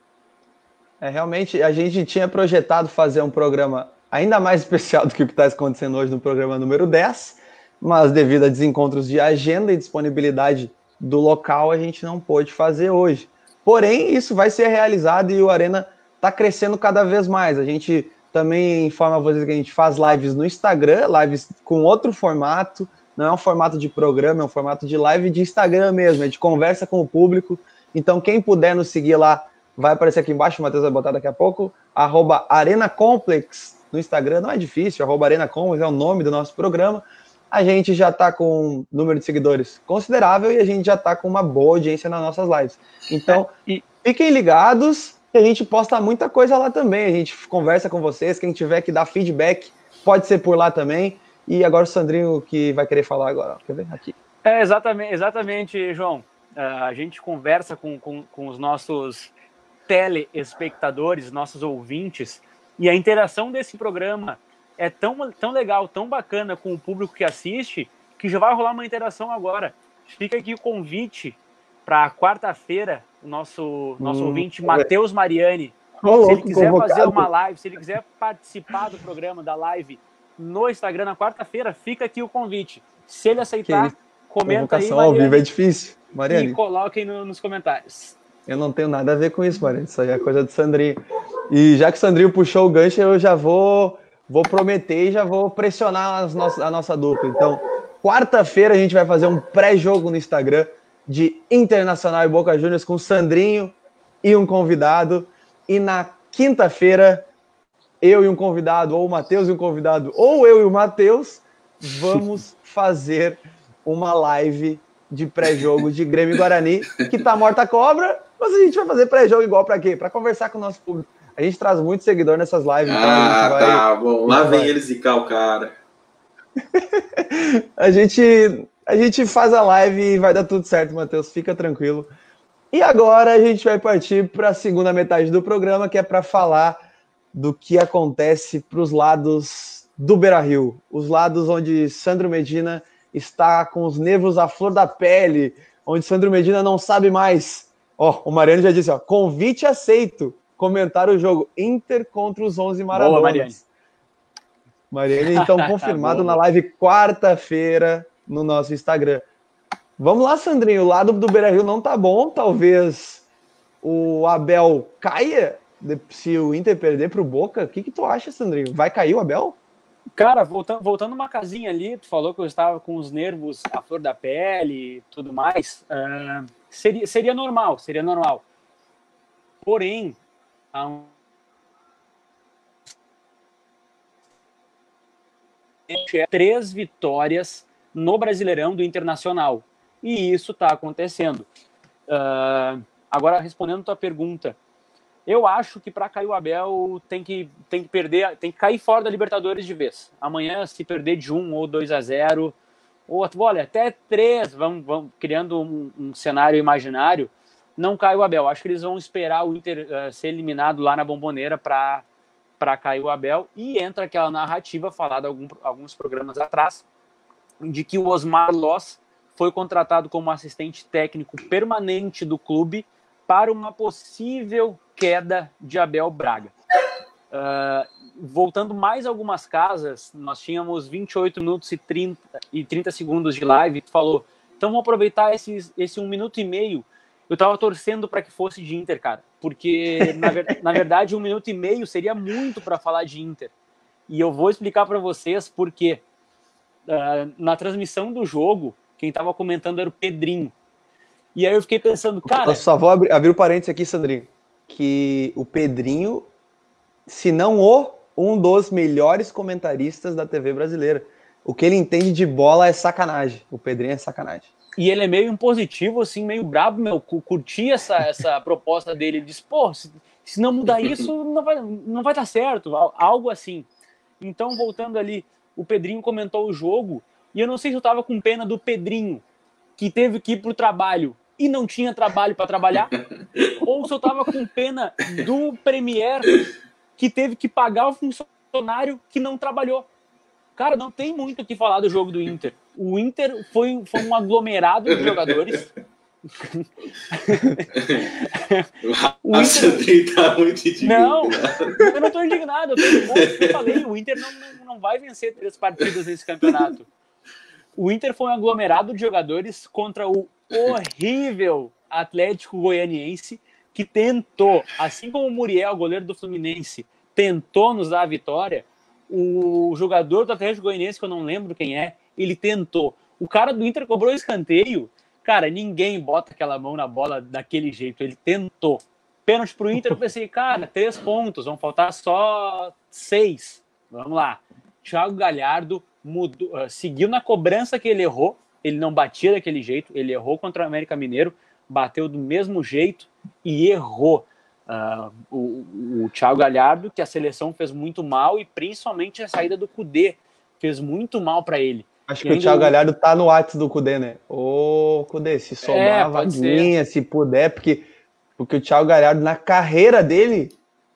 É, realmente, a gente tinha projetado fazer um programa ainda mais especial do que o que está acontecendo hoje no programa número 10, mas devido a desencontros de agenda e disponibilidade do local, a gente não pôde fazer hoje. Porém, isso vai ser realizado e o Arena está crescendo cada vez mais. A gente Também informa vocês que a gente faz lives no Instagram, lives com outro formato. Não é um formato de programa, é um formato de live de Instagram mesmo. A gente conversa com o público. Então, quem puder nos seguir lá, vai aparecer aqui embaixo, o Matheus vai botar daqui a pouco. Arroba Arena Complex no Instagram, não é difícil, arroba Arena Complex é o nome do nosso programa. A gente já está com um número de seguidores considerável e a gente já está com uma boa audiência nas nossas lives. Então, é, e... fiquem ligados e a gente posta muita coisa lá também. A gente conversa com vocês. Quem tiver que dar feedback, pode ser por lá também. E agora o Sandrinho que vai querer falar agora. Quer ver? Aqui. É, exatamente, exatamente, João. Uh, a gente conversa com, com, com os nossos telespectadores, nossos ouvintes, e a interação desse programa é tão, tão legal, tão bacana com o público que assiste, que já vai rolar uma interação agora. Fica aqui o convite para quarta-feira, o nosso, nosso hum, ouvinte Matheus Mariani. se ele quiser convocado. fazer uma live, se ele quiser participar do programa, da live no Instagram na quarta-feira, fica aqui o convite. Se ele aceitar, comenta aí. Mariane, ao vivo é difícil, Mariane. E coloquem no, nos comentários. Eu não tenho nada a ver com isso, Mariane. Isso aí é coisa do Sandrinho. E já que o Sandrinho puxou o gancho, eu já vou, vou prometer e já vou pressionar as nossas, a nossa dupla. Então, quarta-feira a gente vai fazer um pré-jogo no Instagram de Internacional e Boca Juniors com o Sandrinho e um convidado. E na quinta-feira, eu e um convidado, ou o Matheus e um convidado, ou eu e o Matheus, vamos fazer uma live de pré-jogo de Grêmio Guarani, que tá morta a cobra, mas a gente vai fazer pré-jogo igual para quê? Para conversar com o nosso público. A gente traz muito seguidor nessas lives. Então ah, vai, tá bom. Lá vem vai... eles e cá o cara. a gente a gente faz a live e vai dar tudo certo, Matheus. Fica tranquilo. E agora a gente vai partir para a segunda metade do programa, que é para falar do que acontece para os lados do Beira Rio, os lados onde Sandro Medina está com os nervos à flor da pele, onde Sandro Medina não sabe mais. Ó, o Mariano já disse, ó, convite aceito. Comentar o jogo Inter contra os 11 Maradonas. Boa, Mariane. Mariane, então, confirmado na live quarta-feira, no nosso Instagram. Vamos lá, Sandrinho. O lado do Beira Rio não tá bom. Talvez o Abel caia se o Inter perder para o Boca. O que, que tu acha, Sandrinho? Vai cair o Abel? Cara, voltando, voltando uma casinha ali, tu falou que eu estava com os nervos à flor da pele e tudo mais. Uh, seria, seria normal, seria normal. Porém, há um três vitórias no Brasileirão do Internacional. E isso está acontecendo. Uh, agora, respondendo a tua pergunta, eu acho que para cair o Abel tem que, tem que perder, tem que cair fora da Libertadores de vez. Amanhã, se perder de 1 ou 2 a 0, ou olha, até 3, vamos, vamos criando um, um, cenário imaginário, não cai o Abel. Acho que eles vão esperar o Inter uh, ser eliminado lá na bomboneira para cair o Abel. E entra aquela narrativa falada algum, alguns programas atrás, de que o Osmar Loss foi contratado como assistente técnico permanente do clube para uma possível queda de Abel Braga. Uh, voltando mais algumas casas, nós tínhamos 28 minutos e 30, e 30 segundos de live. falou, então vamos aproveitar esse, esse um minuto e meio. Eu tava torcendo para que fosse de Inter, cara, porque na, ver, na verdade um minuto e meio seria muito para falar de Inter. E eu vou explicar para vocês por quê uh, na transmissão do jogo, quem estava comentando era o Pedrinho. E aí eu fiquei pensando, cara. Eu só vou abrir, abrir o parênteses aqui, Sandrinho. Que o Pedrinho, se não o, um dos melhores comentaristas da TV brasileira. O que ele entende de bola é sacanagem. O Pedrinho é sacanagem. E ele é meio impositivo, assim, meio brabo, meu. Curti essa, essa proposta dele. Ele diz, pô, se, se não mudar isso, não vai, não vai dar certo. Algo assim. Então, voltando ali, o Pedrinho comentou o jogo, e eu não sei se eu tava com pena do Pedrinho, que teve que ir pro trabalho e não tinha trabalho para trabalhar, ou se eu tava com pena do Premier, que teve que pagar o funcionário que não trabalhou. Cara, não tem muito o que falar do jogo do Inter. O Inter foi, foi um aglomerado de jogadores o Inter... tá muito indignado. Não, eu não estou indignado. Eu, tô, eu falei, o Inter não, não, não vai vencer três partidas nesse campeonato. O Inter foi um aglomerado de jogadores contra o horrível Atlético Goianiense, que tentou, assim como o Muriel, goleiro do Fluminense, tentou nos dar a vitória. O jogador do Atlético Goianiense, que eu não lembro quem é, ele tentou. O cara do Inter cobrou escanteio. Cara, ninguém bota aquela mão na bola daquele jeito. Ele tentou. Pênalti pro Inter, eu pensei, cara, três pontos, vão faltar só seis. Vamos lá. Thiago Galhardo mudou, uh, seguiu na cobrança que ele errou. Ele não batia daquele jeito, ele errou contra o América Mineiro, bateu do mesmo jeito e errou. Uh, o, o Thiago Galhardo, que a seleção fez muito mal, e principalmente a saída do Cudê fez muito mal para ele. Acho e que o Thiago Galhardo tá no WhatsApp do Cudê, né? Ô, Cudê, se sobrar é, vaguinha, se puder, porque, porque o Thiago Galhardo, na carreira dele,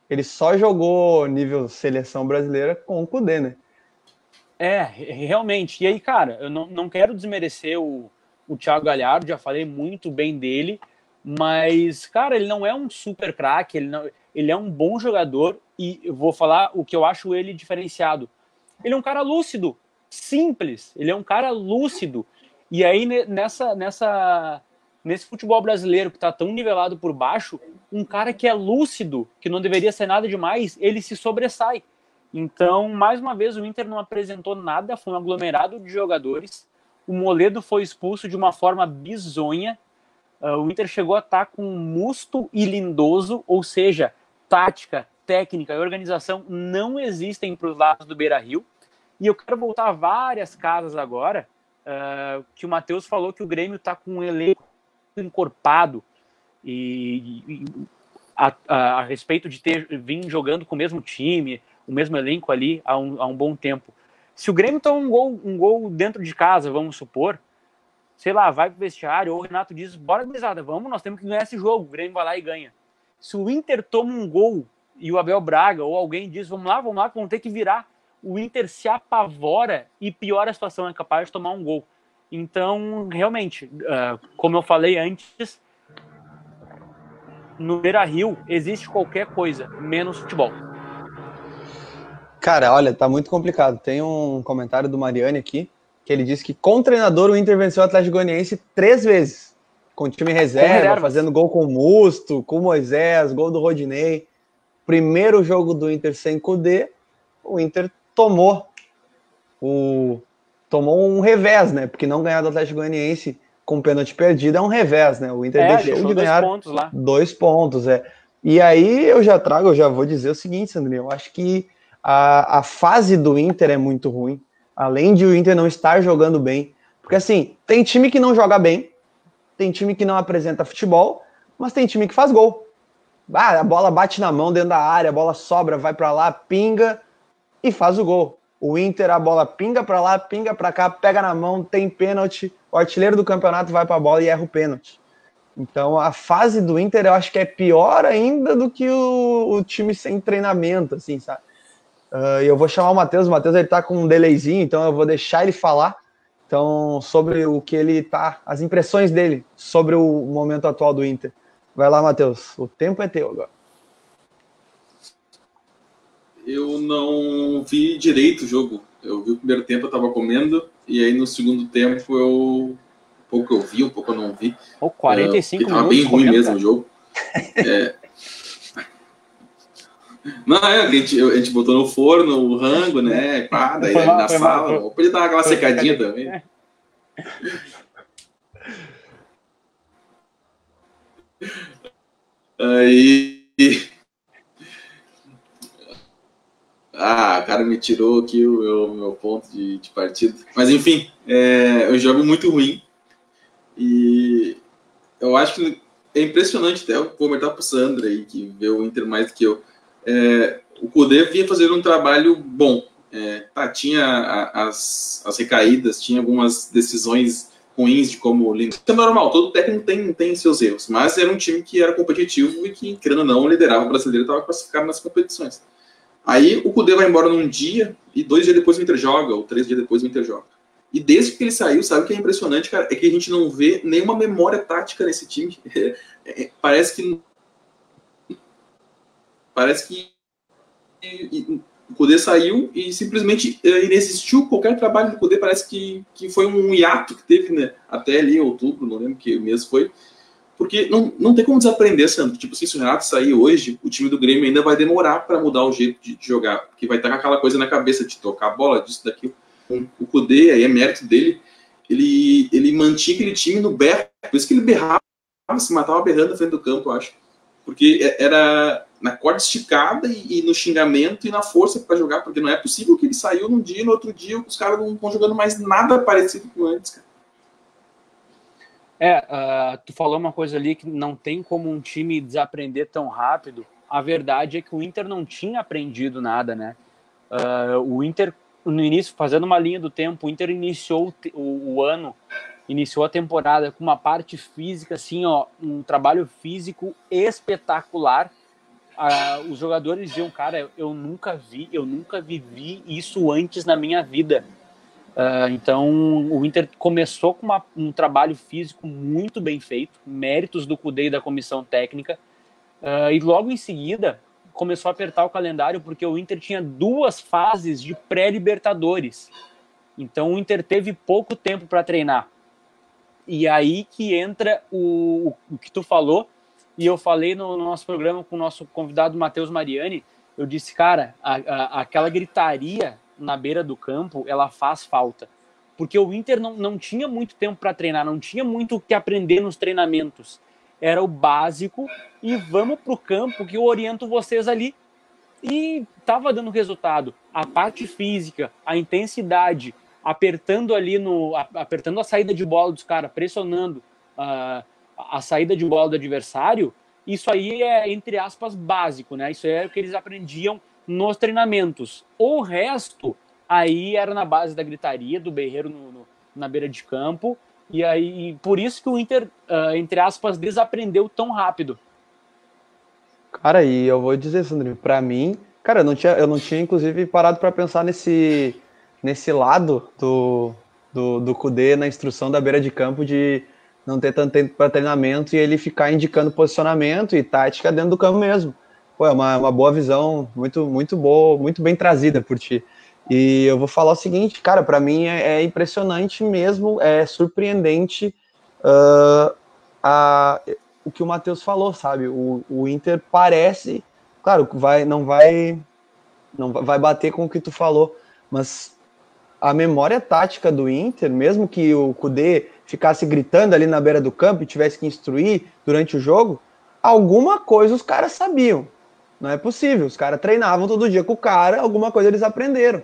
ele só jogou nível seleção brasileira com o Cudê, né? É, realmente. E aí, cara, eu não, não quero desmerecer o, o Thiago Galhardo, já falei muito bem dele, mas, cara, ele não é um super craque, ele, não, ele é um bom jogador e eu vou falar o que eu acho ele diferenciado. Ele é um cara lúcido, simples, ele é um cara lúcido. E aí, nessa, nessa, nesse futebol brasileiro que está tão nivelado por baixo, um cara que é lúcido, que não deveria ser nada demais, ele se sobressai. Então, mais uma vez, o Inter não apresentou nada, foi um aglomerado de jogadores. O Moledo foi expulso de uma forma bizonha, Uh, o Inter chegou a estar com Musto e Lindoso, ou seja, tática, técnica e organização não existem para os lados do Beira Rio. E eu quero voltar a várias casas agora, uh, que o Matheus falou que o Grêmio está com um elenco encorpado e, e a, a, a, respeito de ter vindo jogando com o mesmo time, o mesmo elenco ali há um, há um bom tempo. Se o Grêmio toma um gol, um gol dentro de casa, vamos supor, sei lá, vai pro vestiário, ou o Renato diz, bora, gurizada, vamos, nós temos que ganhar esse jogo, o Grêmio vai lá e ganha. Se o Inter toma um gol e o Abel Braga ou alguém diz, vamos lá, vamos lá, vamos ter que virar, o Inter se apavora e piora a situação, é capaz de tomar um gol. Então, realmente, uh, como eu falei antes, no Beira Rio existe qualquer coisa, menos futebol. Cara, olha, tá muito complicado. Tem um comentário do Mariane aqui que ele disse que com o treinador o Inter venceu o Atlético Goianiense três vezes. Com time reserva, fazendo gol com o Musto, com o Moisés, gol do Rodinei. Primeiro jogo do Inter sem Cudê, o Inter tomou o tomou um revés, né? Porque não ganhar do Atlético Goianiense com pênalti perdido é um revés, né? O Inter é, deixou, deixou, de ganhar dois pontos, lá. dois pontos, é. E aí eu já trago, eu já vou dizer o seguinte, Sandrinho, eu acho que a, a fase do Inter é muito ruim além de o Inter não estar jogando bem. Porque assim, tem time que não joga bem, tem time que não apresenta futebol, mas tem time que faz gol. Ah, a bola bate na mão dentro da área, a bola sobra, vai para lá, pinga e faz o gol. O Inter, a bola pinga para lá, pinga para cá, pega na mão, tem pênalti, o artilheiro do campeonato vai para a bola e erra o pênalti. Então a fase do Inter eu acho que é pior ainda do que o, o time sem treinamento, assim, sabe? Uh, eu vou chamar o Matheus. O Matheus ele tá com um delayzinho, então eu vou deixar ele falar. Então, sobre o que ele tá, as impressões dele sobre o momento atual do Inter. Vai lá, Matheus. O tempo é teu agora. Eu não vi direito o jogo. Eu vi o primeiro tempo, eu tava comendo, e aí no segundo tempo eu. Um pouco eu vi, um pouco eu não vi. Oh, 45 uh, tava bem ruim mesmo o jogo. É, não, é, a gente, a gente botou no forno o rango, né? Pá, daí mal, na sala. Mal. Podia dar aquela secadinha também. Aí. Ah, o cara me tirou aqui o meu, meu ponto de, de partida. Mas enfim, é, eu jogo muito ruim. E eu acho que é impressionante até. Eu vou para pro Sandra aí, que vê o Inter mais do que eu é, o Cudê vinha fazendo um trabalho bom. É, tá, tinha as, as recaídas, tinha algumas decisões ruins de como Isso é normal, todo técnico tem, tem seus erros, mas era um time que era competitivo e que, querendo ou não, liderava o brasileiro estava classificado nas competições. Aí o Cudê vai embora num dia e dois dias depois o Inter joga, ou três dias depois o Inter joga. E desde que ele saiu, sabe o que é impressionante, cara? É que a gente não vê nenhuma memória tática nesse time. É, é, parece que Parece que o Cudê saiu e simplesmente eh, inexistiu qualquer trabalho do Cudê. Parece que, que foi um hiato que teve né, até ali em outubro, não lembro que mês foi, porque não, não tem como desaprender, Sandro. Tipo assim, se o Renato sair hoje, o time do Grêmio ainda vai demorar para mudar o jeito de, de, jogar, porque vai estar com aquela coisa na cabeça de tocar a bola, disso, daquilo. O Kudê, aí é mérito dele, ele, ele mantinha aquele time no berro, por isso que ele berrava, se matava berrando na frente do campo, eu acho. Porque é, era na corda esticada e, e no xingamento e na força para jogar, porque não é possível que ele saiu num dia e no outro dia os caras não estão jogando mais nada parecido com antes, cara. É, uh, tu falou uma coisa ali que não tem como um time desaprender tão rápido. A verdade é que o Inter não tinha aprendido nada, né? Uh, o Inter, no início, fazendo uma linha do tempo, o Inter iniciou o, o ano, iniciou a temporada com uma parte física, assim, ó, um trabalho físico espetacular. Os jogadores diziam, cara, eu nunca vi, eu nunca vivi isso antes na minha vida Uh, então, o Inter começou com uma, um trabalho físico muito bem feito, méritos do CUDE e da comissão técnica, uh, e logo em seguida começou a apertar o calendário porque o Inter tinha duas fases de pré-libertadores. Então, o Inter teve pouco tempo para treinar. E aí que entra o, o, que tu falou, e eu falei no, no nosso programa com o nosso convidado Matheus Mariani, eu disse, cara, a, a, aquela gritaria na beira do campo, ela faz falta. Porque o Inter não, não tinha muito tempo para treinar, não tinha muito o que aprender nos treinamentos. Era o básico e vamos para o campo que eu oriento vocês ali. E estava dando resultado. A parte física, a intensidade, apertando ali no. apertando a saída de bola dos caras, pressionando uh, a saída de bola do adversário, isso aí é, entre aspas, básico, né? Isso é o que eles aprendiam nos treinamentos. O resto, aí era na base da gritaria, do berreiro no, no, na beira de campo. E aí, por isso que o Inter, uh, entre aspas, desaprendeu tão rápido. Cara, e eu vou dizer, Sandrinho, para mim, cara, eu não tinha, eu não tinha inclusive parado para pensar nesse, nesse lado do, do, do Kudê na instrução da beira de campo de não ter tanto tempo para treinamento e ele ficar indicando posicionamento e tática dentro do campo mesmo pô, é uma, uma boa visão, muito, muito boa, muito bem trazida por ti. E eu vou falar o seguinte, cara, para mim é, é, impressionante mesmo, é surpreendente uh, a, o que o Matheus falou, sabe? O, o Inter parece, claro, vai, não vai, não vai bater com o que tu falou, mas a memória tática do Inter, mesmo que o Kudê ficasse gritando ali na beira do campo e tivesse que instruir durante o jogo, alguma coisa os caras sabiam. Não é possível. Os caras treinavam todo dia com o cara, alguma coisa eles aprenderam.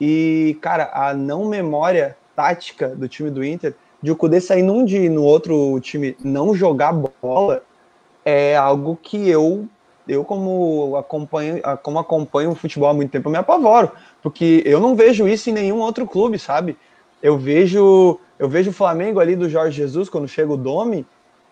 E, cara, a não memória tática do time do Inter, de o Kudê sair num dia e no outro time não jogar bola, é algo que eu, eu como acompanho, como acompanho o futebol há muito tempo, me apavoro. Porque eu não vejo isso em nenhum outro clube, sabe? Eu vejo, eu vejo o Flamengo ali do Jorge Jesus, quando chega o Domi,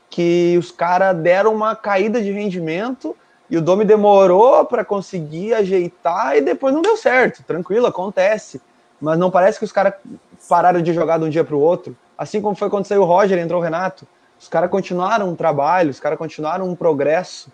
que os caras deram uma caída de rendimento e o Domi demorou para conseguir ajeitar e depois não deu certo. Tranquilo, acontece. Mas não parece que os caras pararam de jogar de um dia para o outro. Assim como foi quando saiu o Roger entrou o Renato. Os caras continuaram um trabalho, os caras continuaram um progresso.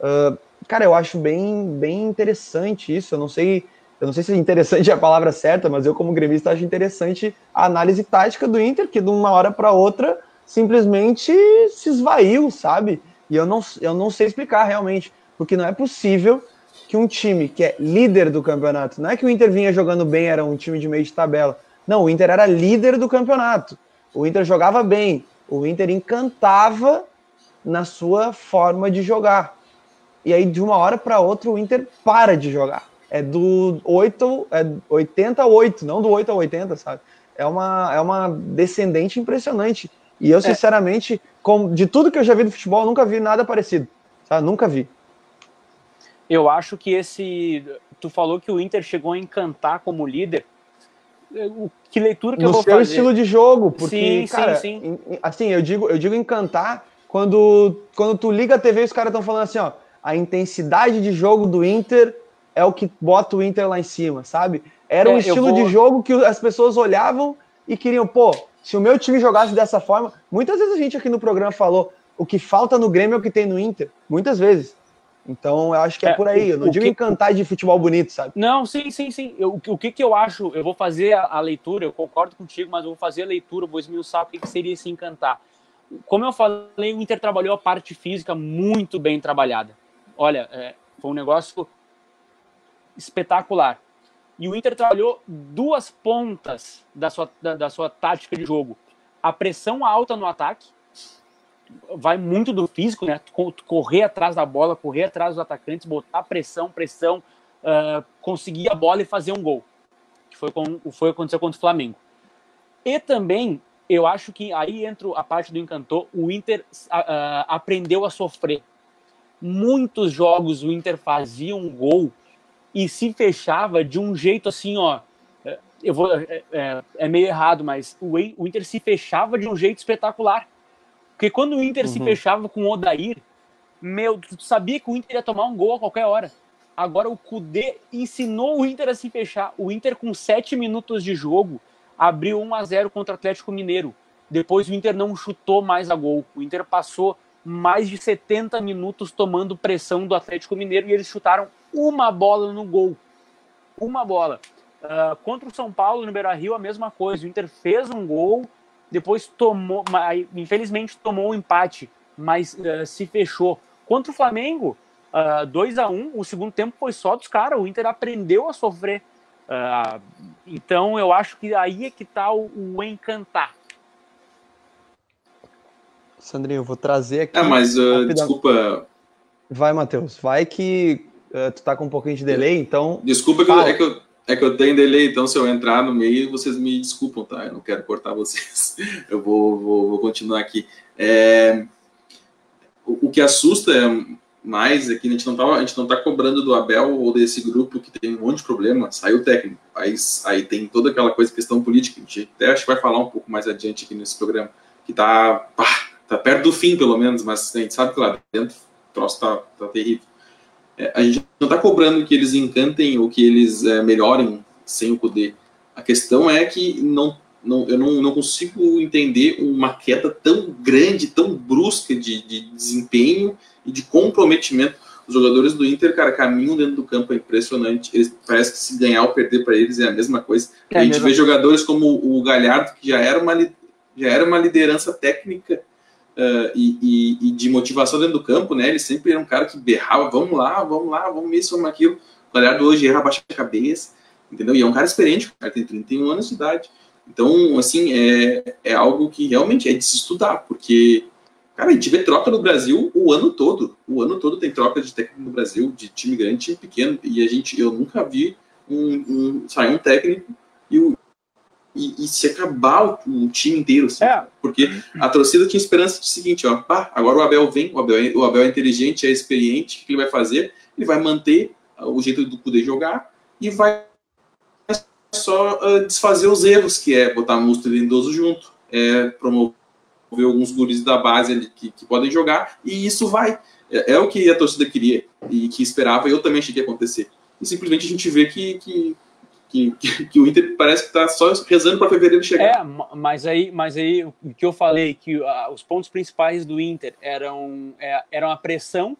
Uh, cara, eu acho bem, bem interessante isso. Eu não sei, eu não sei se interessante é a palavra certa, mas eu como gremista acho interessante a análise tática do Inter, que de uma hora para outra simplesmente se esvaiu, sabe? E eu não, eu não sei explicar realmente porque não é possível que um time que é líder do campeonato, não é que o Inter vinha jogando bem, era um time de meio de tabela. Não, o Inter era líder do campeonato. O Inter jogava bem. O Inter encantava na sua forma de jogar. E aí, de uma hora para outra, o Inter para de jogar. É do 8, é 80 a 8, não do 8 a 80, sabe? É uma, é uma descendente impressionante. E eu, é. sinceramente, com, de tudo que eu já vi do futebol, nunca vi nada parecido. Sabe? Nunca vi. Eu acho que esse. Tu falou que o Inter chegou a encantar como líder. Que leitura que no eu vou seu fazer? estilo de jogo, porque, sim, cara, sim, sim. assim, eu digo, eu digo encantar quando, quando tu liga a TV e os caras estão falando assim, ó, a intensidade de jogo do Inter é o que bota o Inter lá em cima, sabe? Era é, um estilo vou... de jogo que as pessoas olhavam e queriam, pô, se o meu time jogasse dessa forma, muitas vezes a gente aqui no programa falou, o que falta no Grêmio é o que tem no Inter, muitas vezes. Então, eu acho que é, é por aí. Eu não digo que... encantar de futebol bonito, sabe? Não, sim, sim, sim. Eu, o que, que eu acho? Eu vou fazer a, a, leitura, eu concordo contigo, mas eu vou fazer a leitura, vou esmiuçar o que, que seria esse encantar. como eu falei, o Inter trabalhou a parte física muito bem trabalhada. Olha, é, foi um negócio espetacular. E o Inter trabalhou duas pontas da sua, da, da sua tática de jogo. A pressão alta no ataque, vai muito do físico, né? Correr atrás da bola, correr atrás dos atacantes, botar pressão, pressão, uh, conseguir a bola e fazer um gol. Que foi, com, foi aconteceu contra o Flamengo. E também, eu acho que aí entra a parte do encantor, o Inter uh, aprendeu a sofrer. Muitos jogos o Inter fazia um gol e se fechava de um jeito assim, ó. É, eu vou, é, é, é meio errado, mas o, o Inter se fechava de um jeito espetacular porque quando o Inter uhum. se fechava com o Odair, meu, tu sabia que o Inter ia tomar um gol a qualquer hora. Agora o Kudê ensinou o Inter a se fechar. O Inter, com sete minutos de jogo, abriu 1 a 0 contra o Atlético Mineiro. Depois o Inter não chutou mais a gol. O Inter passou mais de 70 minutos tomando pressão do Atlético Mineiro e eles chutaram uma bola no gol. Uma bola. Uh, contra o São Paulo, no Beira Rio, a mesma coisa. O Inter fez um gol, depois tomou, infelizmente tomou um empate, mas uh, se fechou. Contra o Flamengo, uh, eh, 2 a 1 um, o segundo tempo foi só dos caras, o Inter aprendeu a sofrer. Uh, então eu acho que aí é que tá o, o encantar. Sandrinho, eu vou trazer aqui. É, mas uh, desculpa. Vai, Matheus. Vai que uh, tu tá com um pouquinho de delay, então. Desculpa que eu, é que eu, é que eu tenho delay, então se eu entrar no meio, vocês me desculpam, tá? Eu não quero cortar vocês. Eu vou, vou, vou continuar aqui. É, o, o, que assusta é mais é que a gente não tá, a gente não tá cobrando do Abel ou desse grupo que tem um monte de problema. Saiu o técnico. Aí, aí tem toda aquela coisa, questão política. A gente até acho que vai falar um pouco mais adiante aqui nesse programa. Que tá, pá, tá perto do fim, pelo menos, mas a gente sabe que lá dentro o troço tá, tá terrível. É, a gente não está cobrando que eles encantem ou que eles é, melhorem sem o poder. A questão é que não, não, eu não, não consigo entender uma queda tão grande, tão brusca de, de desempenho e de comprometimento. Os jogadores do Inter, cara, caminham dentro do campo, é impressionante. Eles, parece que se ganhar ou perder para eles é a mesma coisa. É a gente vê jogadores como o Galhardo, que já era uma, já era uma liderança técnica uh, e, e, e, de motivação dentro do campo, né? Ele sempre era um cara que berrava, vamos lá, vamos lá, vamos isso, vamos aquilo. O Galhardo hoje erra, baixa a cabeça, entendeu? E é um cara experiente, cara tem 31 anos de idade. Então, assim, é, é algo que realmente é de se estudar, porque, cara, a gente vê troca no Brasil o ano todo. O ano todo tem troca de técnico no Brasil, de time grande, time pequeno. E a gente, eu nunca vi um, um sair um técnico e, e se acabar o, o, time inteiro. Assim, é. Porque a torcida tinha esperança de seguinte, ó, pá, agora o Abel vem, o Abel, é, o Abel é inteligente, é experiente, o que ele vai fazer? Ele vai manter o jeito do poder jogar e vai só uh, desfazer os erros, que é botar Musto e Lindoso junto, é promover alguns guris da base ali que, que podem jogar, e isso vai. É, é, o que a torcida queria e que esperava, e eu também achei que ia acontecer. E simplesmente a gente vê que, que que, que, o Inter parece que está só rezando para fevereiro chegar. É, mas aí, mas aí o que eu falei, que uh, os pontos principais do Inter eram, é, eram a pressão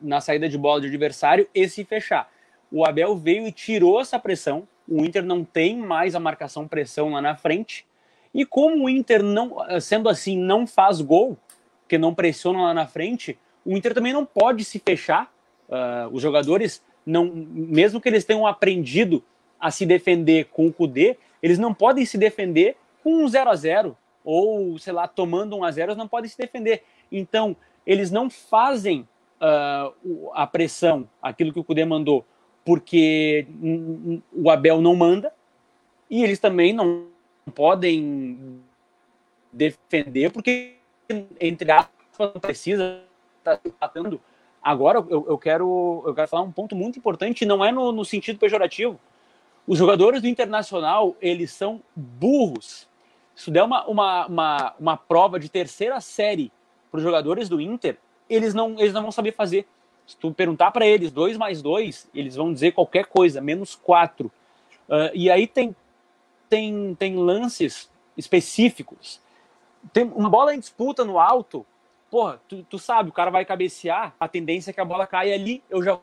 na saída de bola do adversário e se fechar. O Abel veio e tirou essa pressão. O Inter não tem mais a marcação pressão lá na frente. E como o Inter não, sendo assim, não faz gol, que não pressiona lá na frente, o Inter também não pode se fechar. Uh, os jogadores não, mesmo que eles tenham aprendido a se defender com o Kudê, eles não podem se defender com um 0 a 0 ou, sei lá, tomando um a 0 eles não podem se defender. Então, eles não fazem uh, a pressão, aquilo que o Kudê mandou, porque o Abel não manda, e eles também não podem defender, porque, entre aspas, precisa estar tá empatando. Agora, eu, eu, quero, eu quero falar um ponto muito importante, não é no, no sentido pejorativo, os jogadores do Internacional, eles são burros. Se der uma, uma, uma, uma prova de terceira série para os jogadores do Inter, eles não, eles não vão saber fazer. Se tu perguntar para eles, dois mais dois, eles vão dizer qualquer coisa, menos quatro. Uh, e aí tem, tem, tem lances específicos. Tem uma bola em disputa no alto, porra, tu, tu sabe, o cara vai cabecear, a tendência é que a bola caia ali, eu já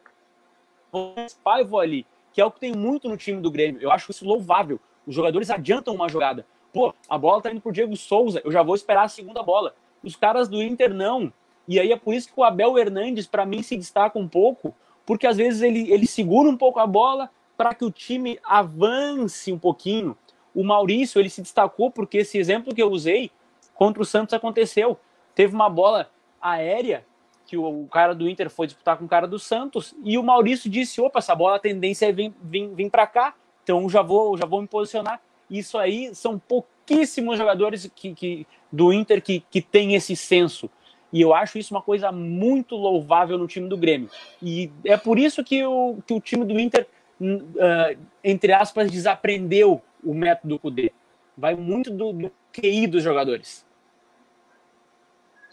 vou e vou ali que é o que tem muito no time do Grêmio. Eu acho isso louvável. Os jogadores adiantam uma jogada. Pô, a bola tá indo pro Diego Souza, eu já vou esperar a segunda bola. Os caras do Inter não. E aí é por isso que o Abel Hernandes, para mim, se destaca um pouco, porque às vezes ele, ele segura um pouco a bola para que o time avance um pouquinho. O Maurício, ele se destacou porque esse exemplo que eu usei contra o Santos aconteceu. Teve uma bola aérea que o, cara do Inter foi disputar com o cara do Santos e o Maurício disse: opa, essa bola a tendência é vir, vir, vir para cá, então já vou, já vou me posicionar. Isso aí são pouquíssimos jogadores que, que do Inter que, que tem esse senso. E eu acho isso uma coisa muito louvável no time do Grêmio. E é por isso que o, que o time do Inter, uh, entre aspas, desaprendeu o método Kudê. Vai muito do, do QI dos jogadores.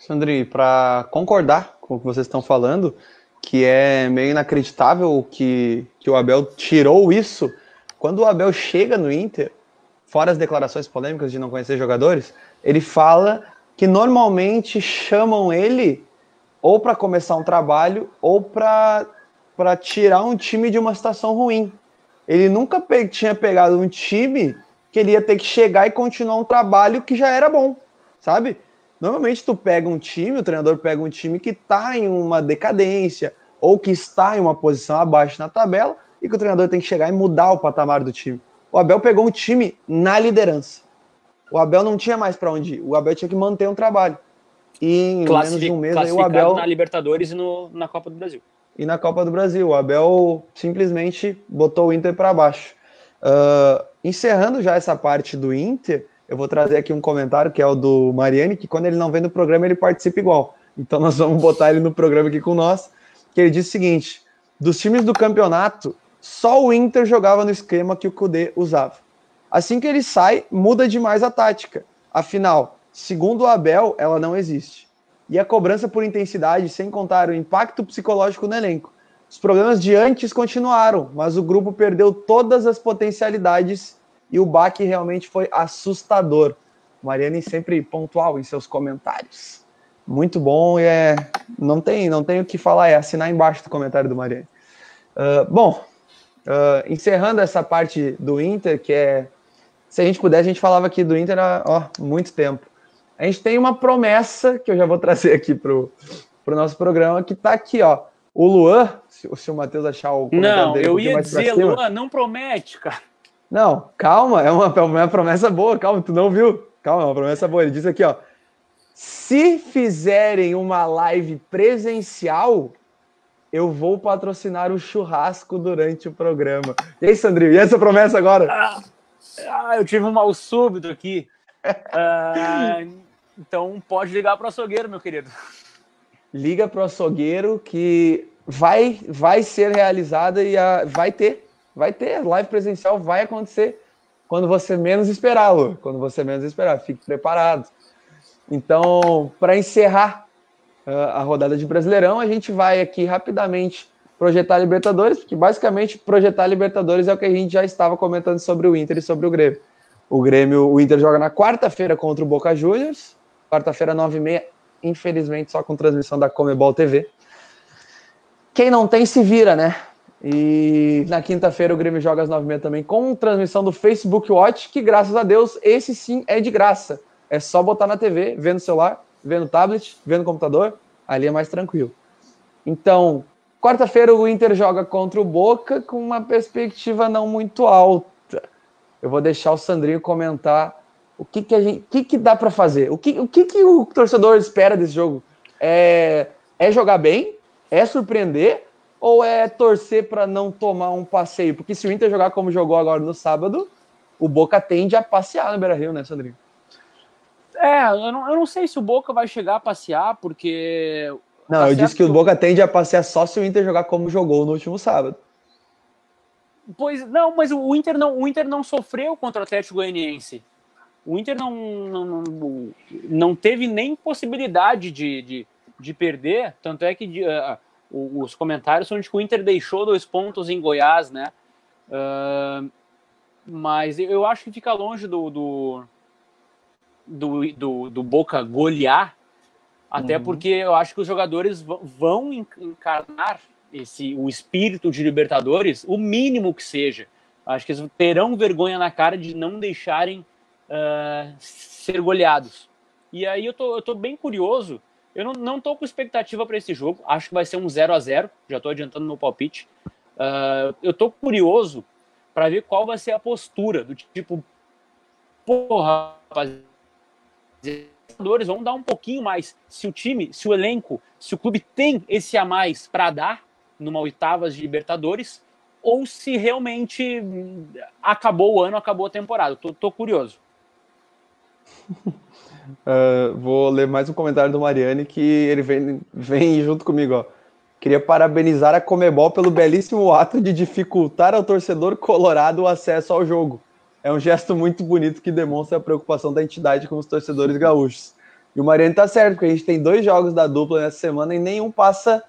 Sandri, para concordar com o que vocês estão falando, que é meio inacreditável que, que o Abel tirou isso. Quando o Abel chega no Inter, fora as declarações polêmicas de não conhecer jogadores, ele fala que normalmente chamam ele ou para começar um trabalho ou para tirar um time de uma situação ruim. Ele nunca pe tinha pegado um time que ele ia ter que chegar e continuar um trabalho que já era bom, sabe? Normalmente tu pega um time, o treinador pega um time que está em uma decadência ou que está em uma posição abaixo na tabela e que o treinador tem que chegar e mudar o patamar do time. O Abel pegou um time na liderança. O Abel não tinha mais para onde ir. O Abel tinha que manter um trabalho. E em menos de um mês aí, o Abel na Libertadores e no, na Copa do Brasil. E na Copa do Brasil, o Abel simplesmente botou o Inter para baixo. Uh, encerrando já essa parte do Inter, eu vou trazer aqui um comentário que é o do Mariani, que quando ele não vem no programa ele participa igual. Então nós vamos botar ele no programa aqui com nós, que ele diz o seguinte: dos times do campeonato, só o Inter jogava no esquema que o Kudê usava. Assim que ele sai, muda demais a tática. Afinal, segundo o Abel, ela não existe. E a cobrança por intensidade, sem contar o impacto psicológico no elenco. Os problemas de antes continuaram, mas o grupo perdeu todas as potencialidades e o baque realmente foi assustador. Mariane sempre pontual em seus comentários. Muito bom e é não tem não tem o que falar, é assinar embaixo do comentário do Mariane. Uh, bom, uh, encerrando essa parte do Inter, que é se a gente puder, a gente falava aqui do Inter há ó, muito tempo. A gente tem uma promessa que eu já vou trazer aqui pro, pro nosso programa, que tá aqui, ó. O Luan, se, se o Matheus achar o Não, eu ia dizer, Luan, não promete, cara. Não, calma, é uma, é uma promessa boa, calma, tu não viu? Calma, é uma promessa boa. Ele diz aqui, ó. Se fizerem uma live presencial, eu vou patrocinar o churrasco durante o programa. E aí, Sandrinho, e essa promessa agora? Ah, ah, eu tive um mal súbito aqui. Ah, então pode ligar para o açougueiro, meu querido. Liga para o açougueiro que vai, vai ser realizada e a, vai ter. Vai ter. Live presencial vai acontecer quando você menos esperar, Lu. Quando você menos esperar. Fique preparado. Então, para encerrar uh, a rodada de Brasileirão, a gente vai aqui rapidamente projetar Libertadores, porque basicamente projetar Libertadores é o que a gente já estava comentando sobre o Inter e sobre o Grêmio. O Grêmio, o Inter joga na quarta-feira contra o Boca Juniors, quarta-feira, nove e meia, infelizmente só com transmissão da Comebol TV. Quem não tem, se vira, né? E na quinta-feira o Grêmio joga às nove e meia também com transmissão do Facebook Watch, que graças a Deus, esse sim é de graça. É só botar na TV, ver no celular, ver no tablet, ver no computador, ali é mais tranquilo. Então, Quarta-feira o Inter joga contra o Boca com uma perspectiva não muito alta. Eu vou deixar o Sandrinho comentar o que, que, a gente, que, que dá para fazer. O, que, o que, que o torcedor espera desse jogo? É, é jogar bem? É surpreender? Ou é torcer para não tomar um passeio? Porque se o Inter jogar como jogou agora no sábado, o Boca tende a passear no Beira Rio, né, Sandrinho? É, eu não, eu não sei se o Boca vai chegar a passear, porque não, tá eu disse que o Boca tende a passear só se o Inter jogar como jogou no último sábado. Pois não, mas o Inter não, o Inter não sofreu contra o Atlético Goianiense. O Inter não, não, não, não teve nem possibilidade de, de, de perder, tanto é que uh, os comentários são de que o Inter deixou dois pontos em Goiás, né? Uh, mas eu acho que fica longe do, do, do, do, do Boca golear até uhum. porque eu acho que os jogadores vão encarnar esse o espírito de Libertadores, o mínimo que seja. Acho que eles terão vergonha na cara de não deixarem uh, ser goleados. E aí eu tô, eu tô bem curioso. Eu não, não tô com expectativa para esse jogo. Acho que vai ser um 0 a 0 Já tô adiantando no palpite. Uh, eu tô curioso para ver qual vai ser a postura do tipo, porra, rapaziada, vamos dar um pouquinho mais. Se o time, se o elenco, se o clube tem esse a mais para dar numa oitavas de Libertadores, ou se realmente acabou o ano, acabou a temporada. Tô, tô curioso. Uh, vou ler mais um comentário do Mariane que ele vem, vem junto comigo, ó. Queria parabenizar a Comebol pelo belíssimo ato de dificultar ao torcedor colorado o acesso ao jogo. É um gesto muito bonito que demonstra a preocupação da entidade com os torcedores gaúchos. E o Mariano tá certo, porque a gente tem dois jogos da dupla nessa semana e nenhum passa.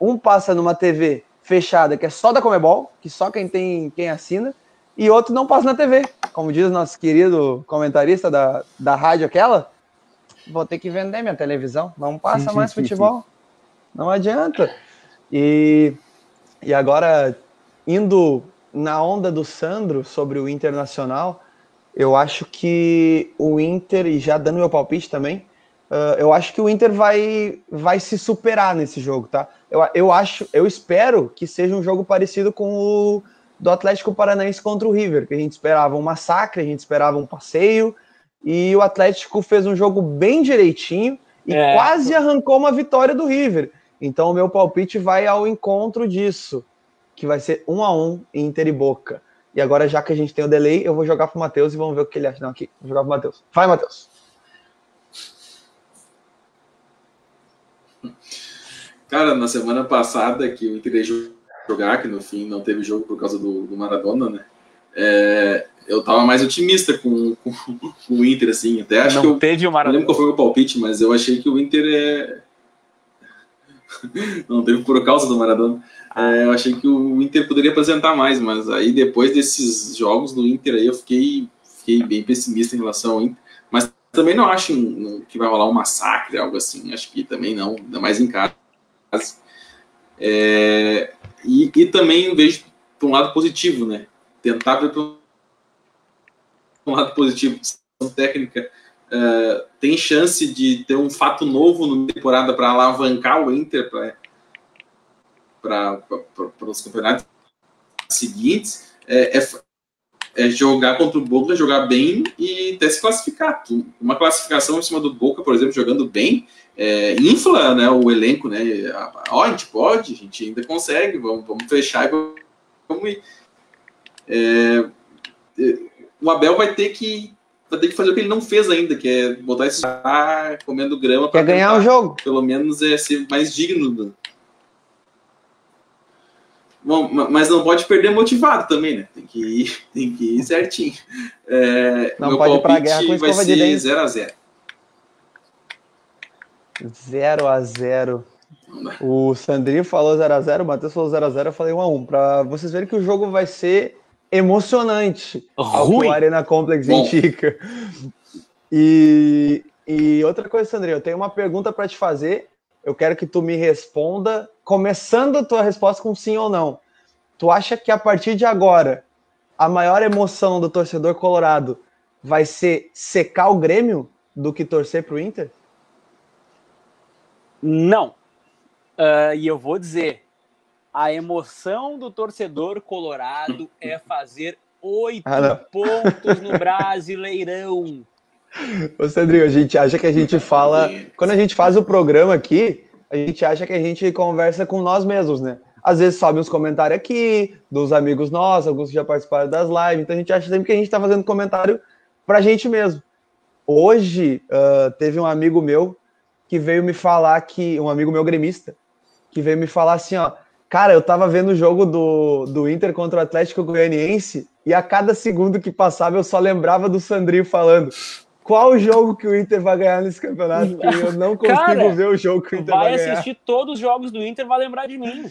Um passa numa TV fechada, que é só da Comebol, que só quem tem quem assina, e outro não passa na TV. Como diz nosso querido comentarista da, da rádio aquela, vou ter que vender minha televisão. Não passa mais futebol. Não adianta. E, e agora, indo na onda do Sandro sobre o Internacional, eu acho que o Inter, e já dando meu palpite também, uh, eu acho que o Inter vai, vai se superar nesse jogo, tá? Eu, eu acho, eu espero que seja um jogo parecido com o do Atlético Paranaense contra o River, que a gente esperava um massacre, a gente esperava um passeio, e o Atlético fez um jogo bem direitinho e é. quase arrancou uma vitória do River. Então o meu palpite vai ao encontro disso, que vai ser um a um Inter e Boca. E agora, já que a gente tem o delay, eu vou jogar pro Matheus e vamos ver o que ele acha. Não, aqui, vou jogar pro Matheus. Vai, Matheus. Cara, na semana passada que o Inter jogar, que no fim não teve jogo por causa do, do Maradona, né? É, eu tava mais otimista com, com, com, o Inter, assim. Até acho não que eu, teve o Maradona. Não lembro qual foi o meu palpite, mas eu achei que o Inter é não teve por causa do Maradona. É, eu achei que o Inter poderia apresentar mais, mas aí depois desses jogos do Inter aí eu fiquei, fiquei bem pessimista em relação ao Inter. Mas também não acho que vai rolar um massacre, algo assim. Acho que também não, ainda mais em casa. É, e, e também vejo por um lado positivo, né? Tentar ver por um lado positivo. Técnica uh, tem chance de ter um fato novo na temporada para alavancar o Inter para os campeonatos seguintes, é, é, é, jogar contra o Boca, jogar bem e até se classificar. Uma classificação em cima do Boca, por exemplo, jogando bem, é, infla né, o elenco, né? Ó, a gente pode, a gente ainda consegue, vamos, vamos fechar e vamos, ir. É, é o Abel vai ter que vai ter que fazer o que ele não fez ainda, que é botar esse ar comendo grama para ganhar o jogo. Pelo menos é ser mais digno. Do... Bom, mas não pode perder motivado também, né? Tem que ir, tem que ir certinho. É, não pode ir pra guerra com vai ser 0x0. 0x0. O Sandrinho falou 0x0, o Matheus falou 0x0, eu falei 1x1. Para vocês verem que o jogo vai ser emocionante Ruim. ao Arena Complex Bom. indica. E, e outra coisa, Sandrinho, eu tenho uma pergunta para te fazer. Eu quero que tu me responda, começando a tua resposta com sim ou não. Tu acha que a partir de agora a maior emoção do torcedor colorado vai ser secar o Grêmio do que torcer para o Inter? Não. Uh, e eu vou dizer, a emoção do torcedor colorado é fazer oito ah, pontos no Brasileirão. Ô, Sandrinho, a gente acha que a gente fala. Quando a gente faz o programa aqui, a gente acha que a gente conversa com nós mesmos, né? Às vezes sobe uns comentários aqui, dos amigos nossos, alguns que já participaram das lives, então a gente acha sempre que a gente está fazendo comentário pra gente mesmo. Hoje, uh, teve um amigo meu que veio me falar que. Um amigo meu gremista, que veio me falar assim, ó Cara, eu tava vendo o jogo do, do Inter contra o Atlético Goianiense e a cada segundo que passava eu só lembrava do Sandrinho falando qual jogo que o Inter vai ganhar nesse campeonato, eu não consigo Cara, ver o jogo que o Inter vai, vai ganhar. Vai assistir todos os jogos do Inter, vai lembrar de mim.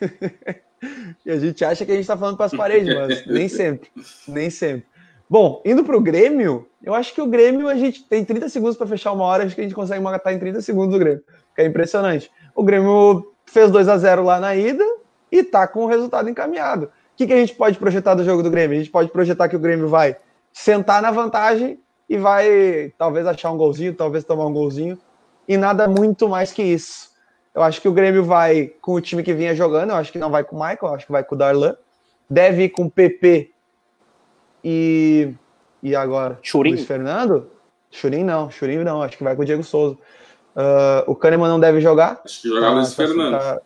e a gente acha que a gente tá falando para as paredes, mas nem sempre, nem sempre. Bom, indo para o Grêmio, eu acho que o Grêmio a gente tem 30 segundos para fechar uma hora, acho que a gente consegue matar em 30 segundos o Grêmio, que é impressionante. O Grêmio fez 2 a 0 lá na ida e tá com o resultado encaminhado. O que, que a gente pode projetar do jogo do Grêmio? A gente pode projetar que o Grêmio vai sentar na vantagem e vai talvez achar um golzinho, talvez tomar um golzinho, e nada muito mais que isso. Eu acho que o Grêmio vai com o time que vinha jogando, eu acho que não vai com o Michael, eu acho que vai com o Darlan. Deve ir com o PP e. E agora? Churin. Luiz Fernando? Churin não, Churin não, acho que vai com o Diego Souza. Uh, o Kahneman não deve jogar. Acho que jogar tá, Luiz tá, Fernando. Tá,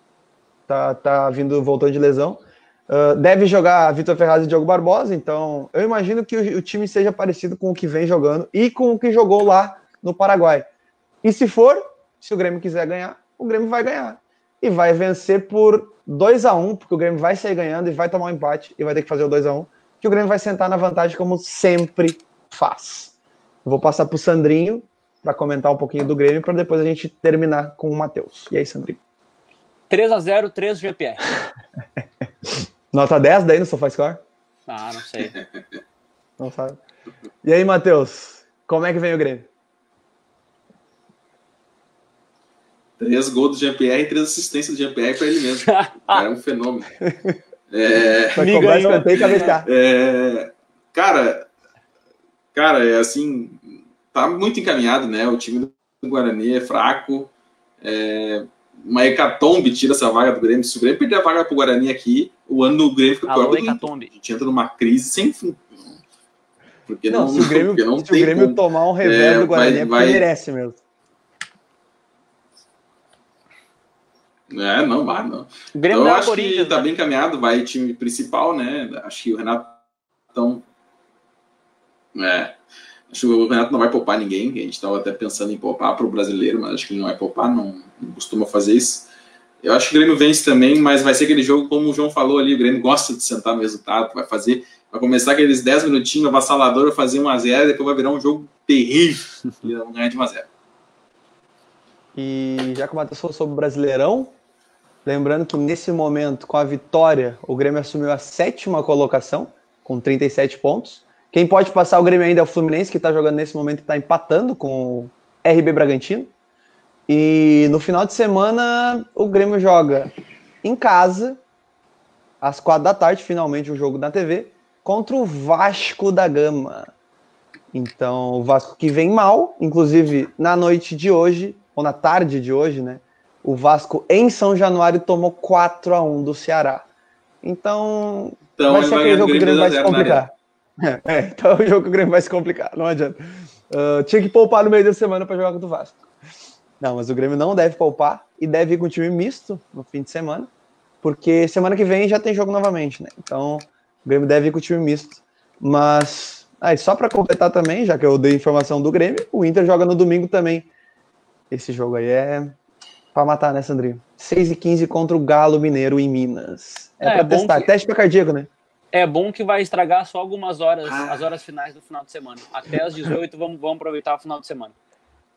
tá, tá, vindo, voltando de lesão. Uh, deve jogar Vitor Ferraz e Diogo Barbosa, então eu imagino que o, o, time seja parecido com o que vem jogando e com o que jogou lá no Paraguai. E se for, se o Grêmio quiser ganhar, o Grêmio vai ganhar. E vai vencer por 2 a 1 porque o Grêmio vai sair ganhando e vai tomar um empate e vai ter que fazer o 2 a 1 que o Grêmio vai sentar na vantagem como sempre faz. vou passar para o Sandrinho para comentar um pouquinho do Grêmio para depois a gente terminar com o Matheus. E aí, Sandrinho? 3 a 0 3 GPR. Nota 10 daí no SofaScore? Ah, não sei. Não sabe. E aí, Matheus? Como é que vem o Grêmio? Três gols do GPR e três assistências do GPR para ele mesmo. cara é um fenômeno. É... Me ganhou. É... Cara, cara, é assim, tá muito encaminhado, né? O time do Guarani é fraco. É... Uma hecatombe tira essa vaga do Grêmio. Se o Grêmio perder a vaga pro Guarani aqui, o ano do Grêmio fica pior. Hecatombe. A gente entra numa crise sem fim. Porque não, não, se o Grêmio, não se o Grêmio tomar um revés é, do Guarani, vai, é vai... merece mesmo. É, não vai, não. Grêmio então, eu acho que tá né? bem encaminhado, vai time principal, né? Acho que o Renato então, é, acho que o Renato não vai poupar ninguém, a gente estava até pensando em poupar para o brasileiro, mas acho que ele não vai poupar, não, não, costuma fazer isso. Eu acho que o Grêmio vence também, mas vai ser aquele jogo, como o João falou ali, o Grêmio gosta de sentar no resultado, vai fazer, vai começar aqueles 10 minutinhos avassalador, vai fazer 1x0, depois vai virar um jogo terrível e vão ganhar de 1x0. E já que o Matheus falou sobre o Brasileirão, lembrando que nesse momento, com a vitória, o Grêmio assumiu a sétima colocação, com 37 pontos. Quem pode passar o Grêmio ainda é o Fluminense, que está jogando nesse momento e está empatando com o RB Bragantino. E no final de semana, o Grêmio joga em casa, às quatro da tarde, finalmente o um jogo na TV, contra o Vasco da Gama. Então, o Vasco que vem mal, inclusive na noite de hoje, ou na tarde de hoje, né? O Vasco em São Januário tomou 4 a 1 do Ceará. Então, então vai ser aquele jogo que o Grêmio vai se complicar. É, então o jogo que o Grêmio vai se complicar, não adianta. Uh, tinha que poupar no meio da semana para jogar contra o Vasco. Não, mas o Grêmio não deve poupar e deve ir com o time misto no fim de semana, porque semana que vem já tem jogo novamente, né? Então o Grêmio deve ir com o time misto. Mas aí, só para completar também, já que eu dei informação do Grêmio, o Inter joga no domingo também. Esse jogo aí é para matar, né, Sandrinho? 6 e 15 contra o Galo Mineiro em Minas. É, é para testar. Que... Teste para cardíaco, né? É bom que vai estragar só algumas horas, ah. as horas finais do final de semana. Até as 18 vamos, vamos aproveitar o final de semana.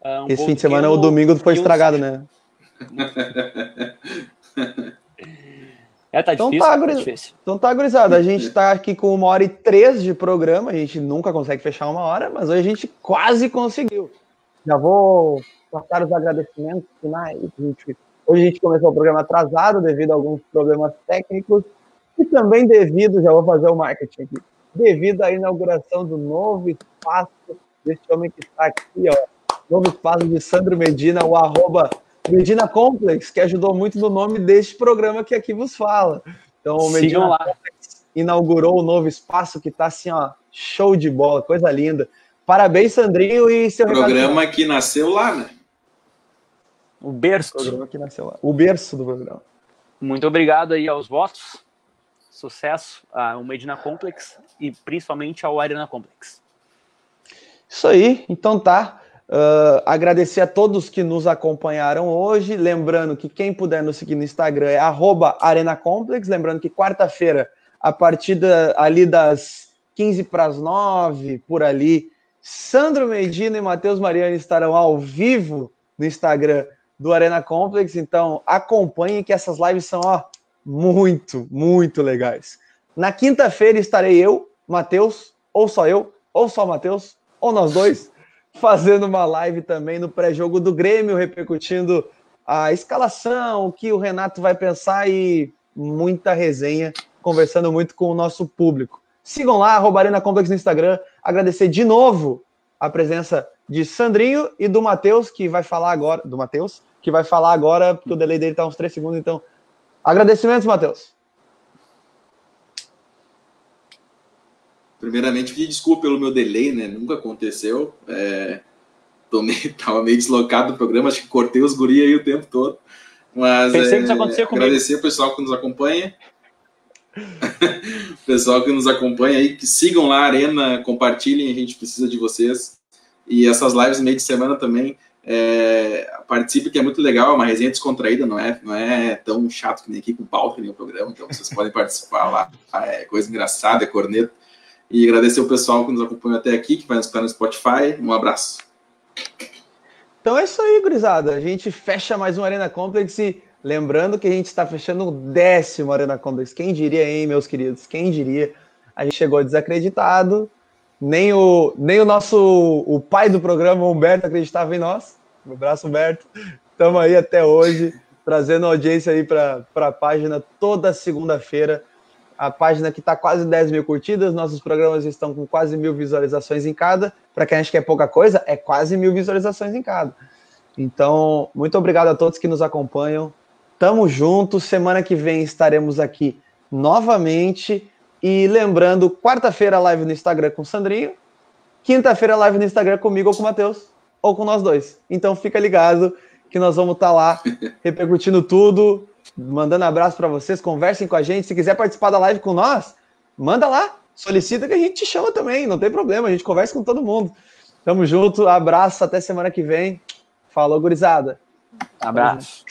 Uh, um Esse fim de semana, o domingo foi estragado, né? É, tá então difícil, tá, tá difícil. Então tá, gurizada. A gente tá aqui com uma hora e três de programa. A gente nunca consegue fechar uma hora, mas hoje a gente quase conseguiu. Já vou passar os agradecimentos finais. Hoje a gente começou o programa atrasado devido a alguns problemas técnicos e também devido, já vou fazer o marketing aqui, devido à inauguração do novo espaço desse homem que está aqui, ó, novo espaço de Sandro Medina, o arroba Medina Complex, que ajudou muito no nome deste programa que aqui vos fala. Então, o Medina lá. Complex inaugurou o novo espaço que está assim, ó, show de bola, coisa linda. Parabéns, Sandrinho, e seu programa recado. que nasceu lá, né? O berço. O programa que nasceu lá. O berço do programa. Muito obrigado aí aos votos sucesso ao Medina Complex e principalmente ao Arena Complex. Isso aí, então tá. Uh, agradecer a todos que nos acompanharam hoje. Lembrando que quem puder nos seguir no Instagram é Arena Complex. Lembrando que quarta-feira, a partir da, ali das 15 para as 9, por ali, Sandro Medina e Matheus Mariani estarão ao vivo no Instagram do Arena Complex. Então acompanhem que essas lives são ó, muito, muito legais. Na quinta-feira estarei eu, Matheus, ou só eu, ou só Matheus, ou nós dois, fazendo uma live também no pré-jogo do Grêmio, repercutindo a escalação, o que o Renato vai pensar e muita resenha, conversando muito com o nosso público. Sigam lá, Arena Complex no Instagram. Agradecer de novo a presença de Sandrinho e do Matheus, que vai falar agora. Do Matheus, que vai falar agora, porque o delay dele está uns 3 segundos. Então, agradecimentos, Matheus. Primeiramente, pedir desculpa pelo meu delay, né? Nunca aconteceu. É, tô meio, tava meio deslocado do programa, acho que cortei os guri aí o tempo todo. Mas Pensei é, que isso acontecia comigo. agradecer o pessoal que nos acompanha. pessoal que nos acompanha aí, que sigam lá a Arena, compartilhem, a gente precisa de vocês. E essas lives meio de semana também. É, participe, que é muito legal, é uma resenha descontraída, não é, não é tão chato que nem aqui com pauta, que nem o programa, então vocês podem participar lá, é coisa engraçada, é corneta. E agradecer o pessoal que nos acompanhou até aqui, que vai nos escutar no Spotify. Um abraço. Então é isso aí, gurizada. A gente fecha mais um Arena Complex e lembrando que a gente está fechando o décimo Arena Complex. Quem diria, hein, meus queridos? Quem diria? A gente chegou desacreditado. Nem o, nem o nosso o pai do programa, Humberto, acreditava em nós. Um abraço, Humberto. Estamos aí até hoje, trazendo audiência aí para a página toda segunda-feira a página que está quase 10 mil curtidas, nossos programas estão com quase mil visualizações em cada. Para quem acha que é pouca coisa, é quase mil visualizações em cada. Então, muito obrigado a todos que nos acompanham. Tamo junto. Semana que vem estaremos aqui novamente. E lembrando, quarta-feira live no Instagram com o Sandrinho, quinta-feira live no Instagram comigo ou com o Matheus, ou com nós dois. Então fica ligado que nós vamos estar tá lá repercutindo tudo, mandando abraço para vocês, conversem com a gente. Se quiser participar da live com nós, manda lá, solicita que a gente te chama também, não tem problema, a gente conversa com todo mundo. Tamo junto, abraço, até semana que vem. Falou, gurizada. Abraço.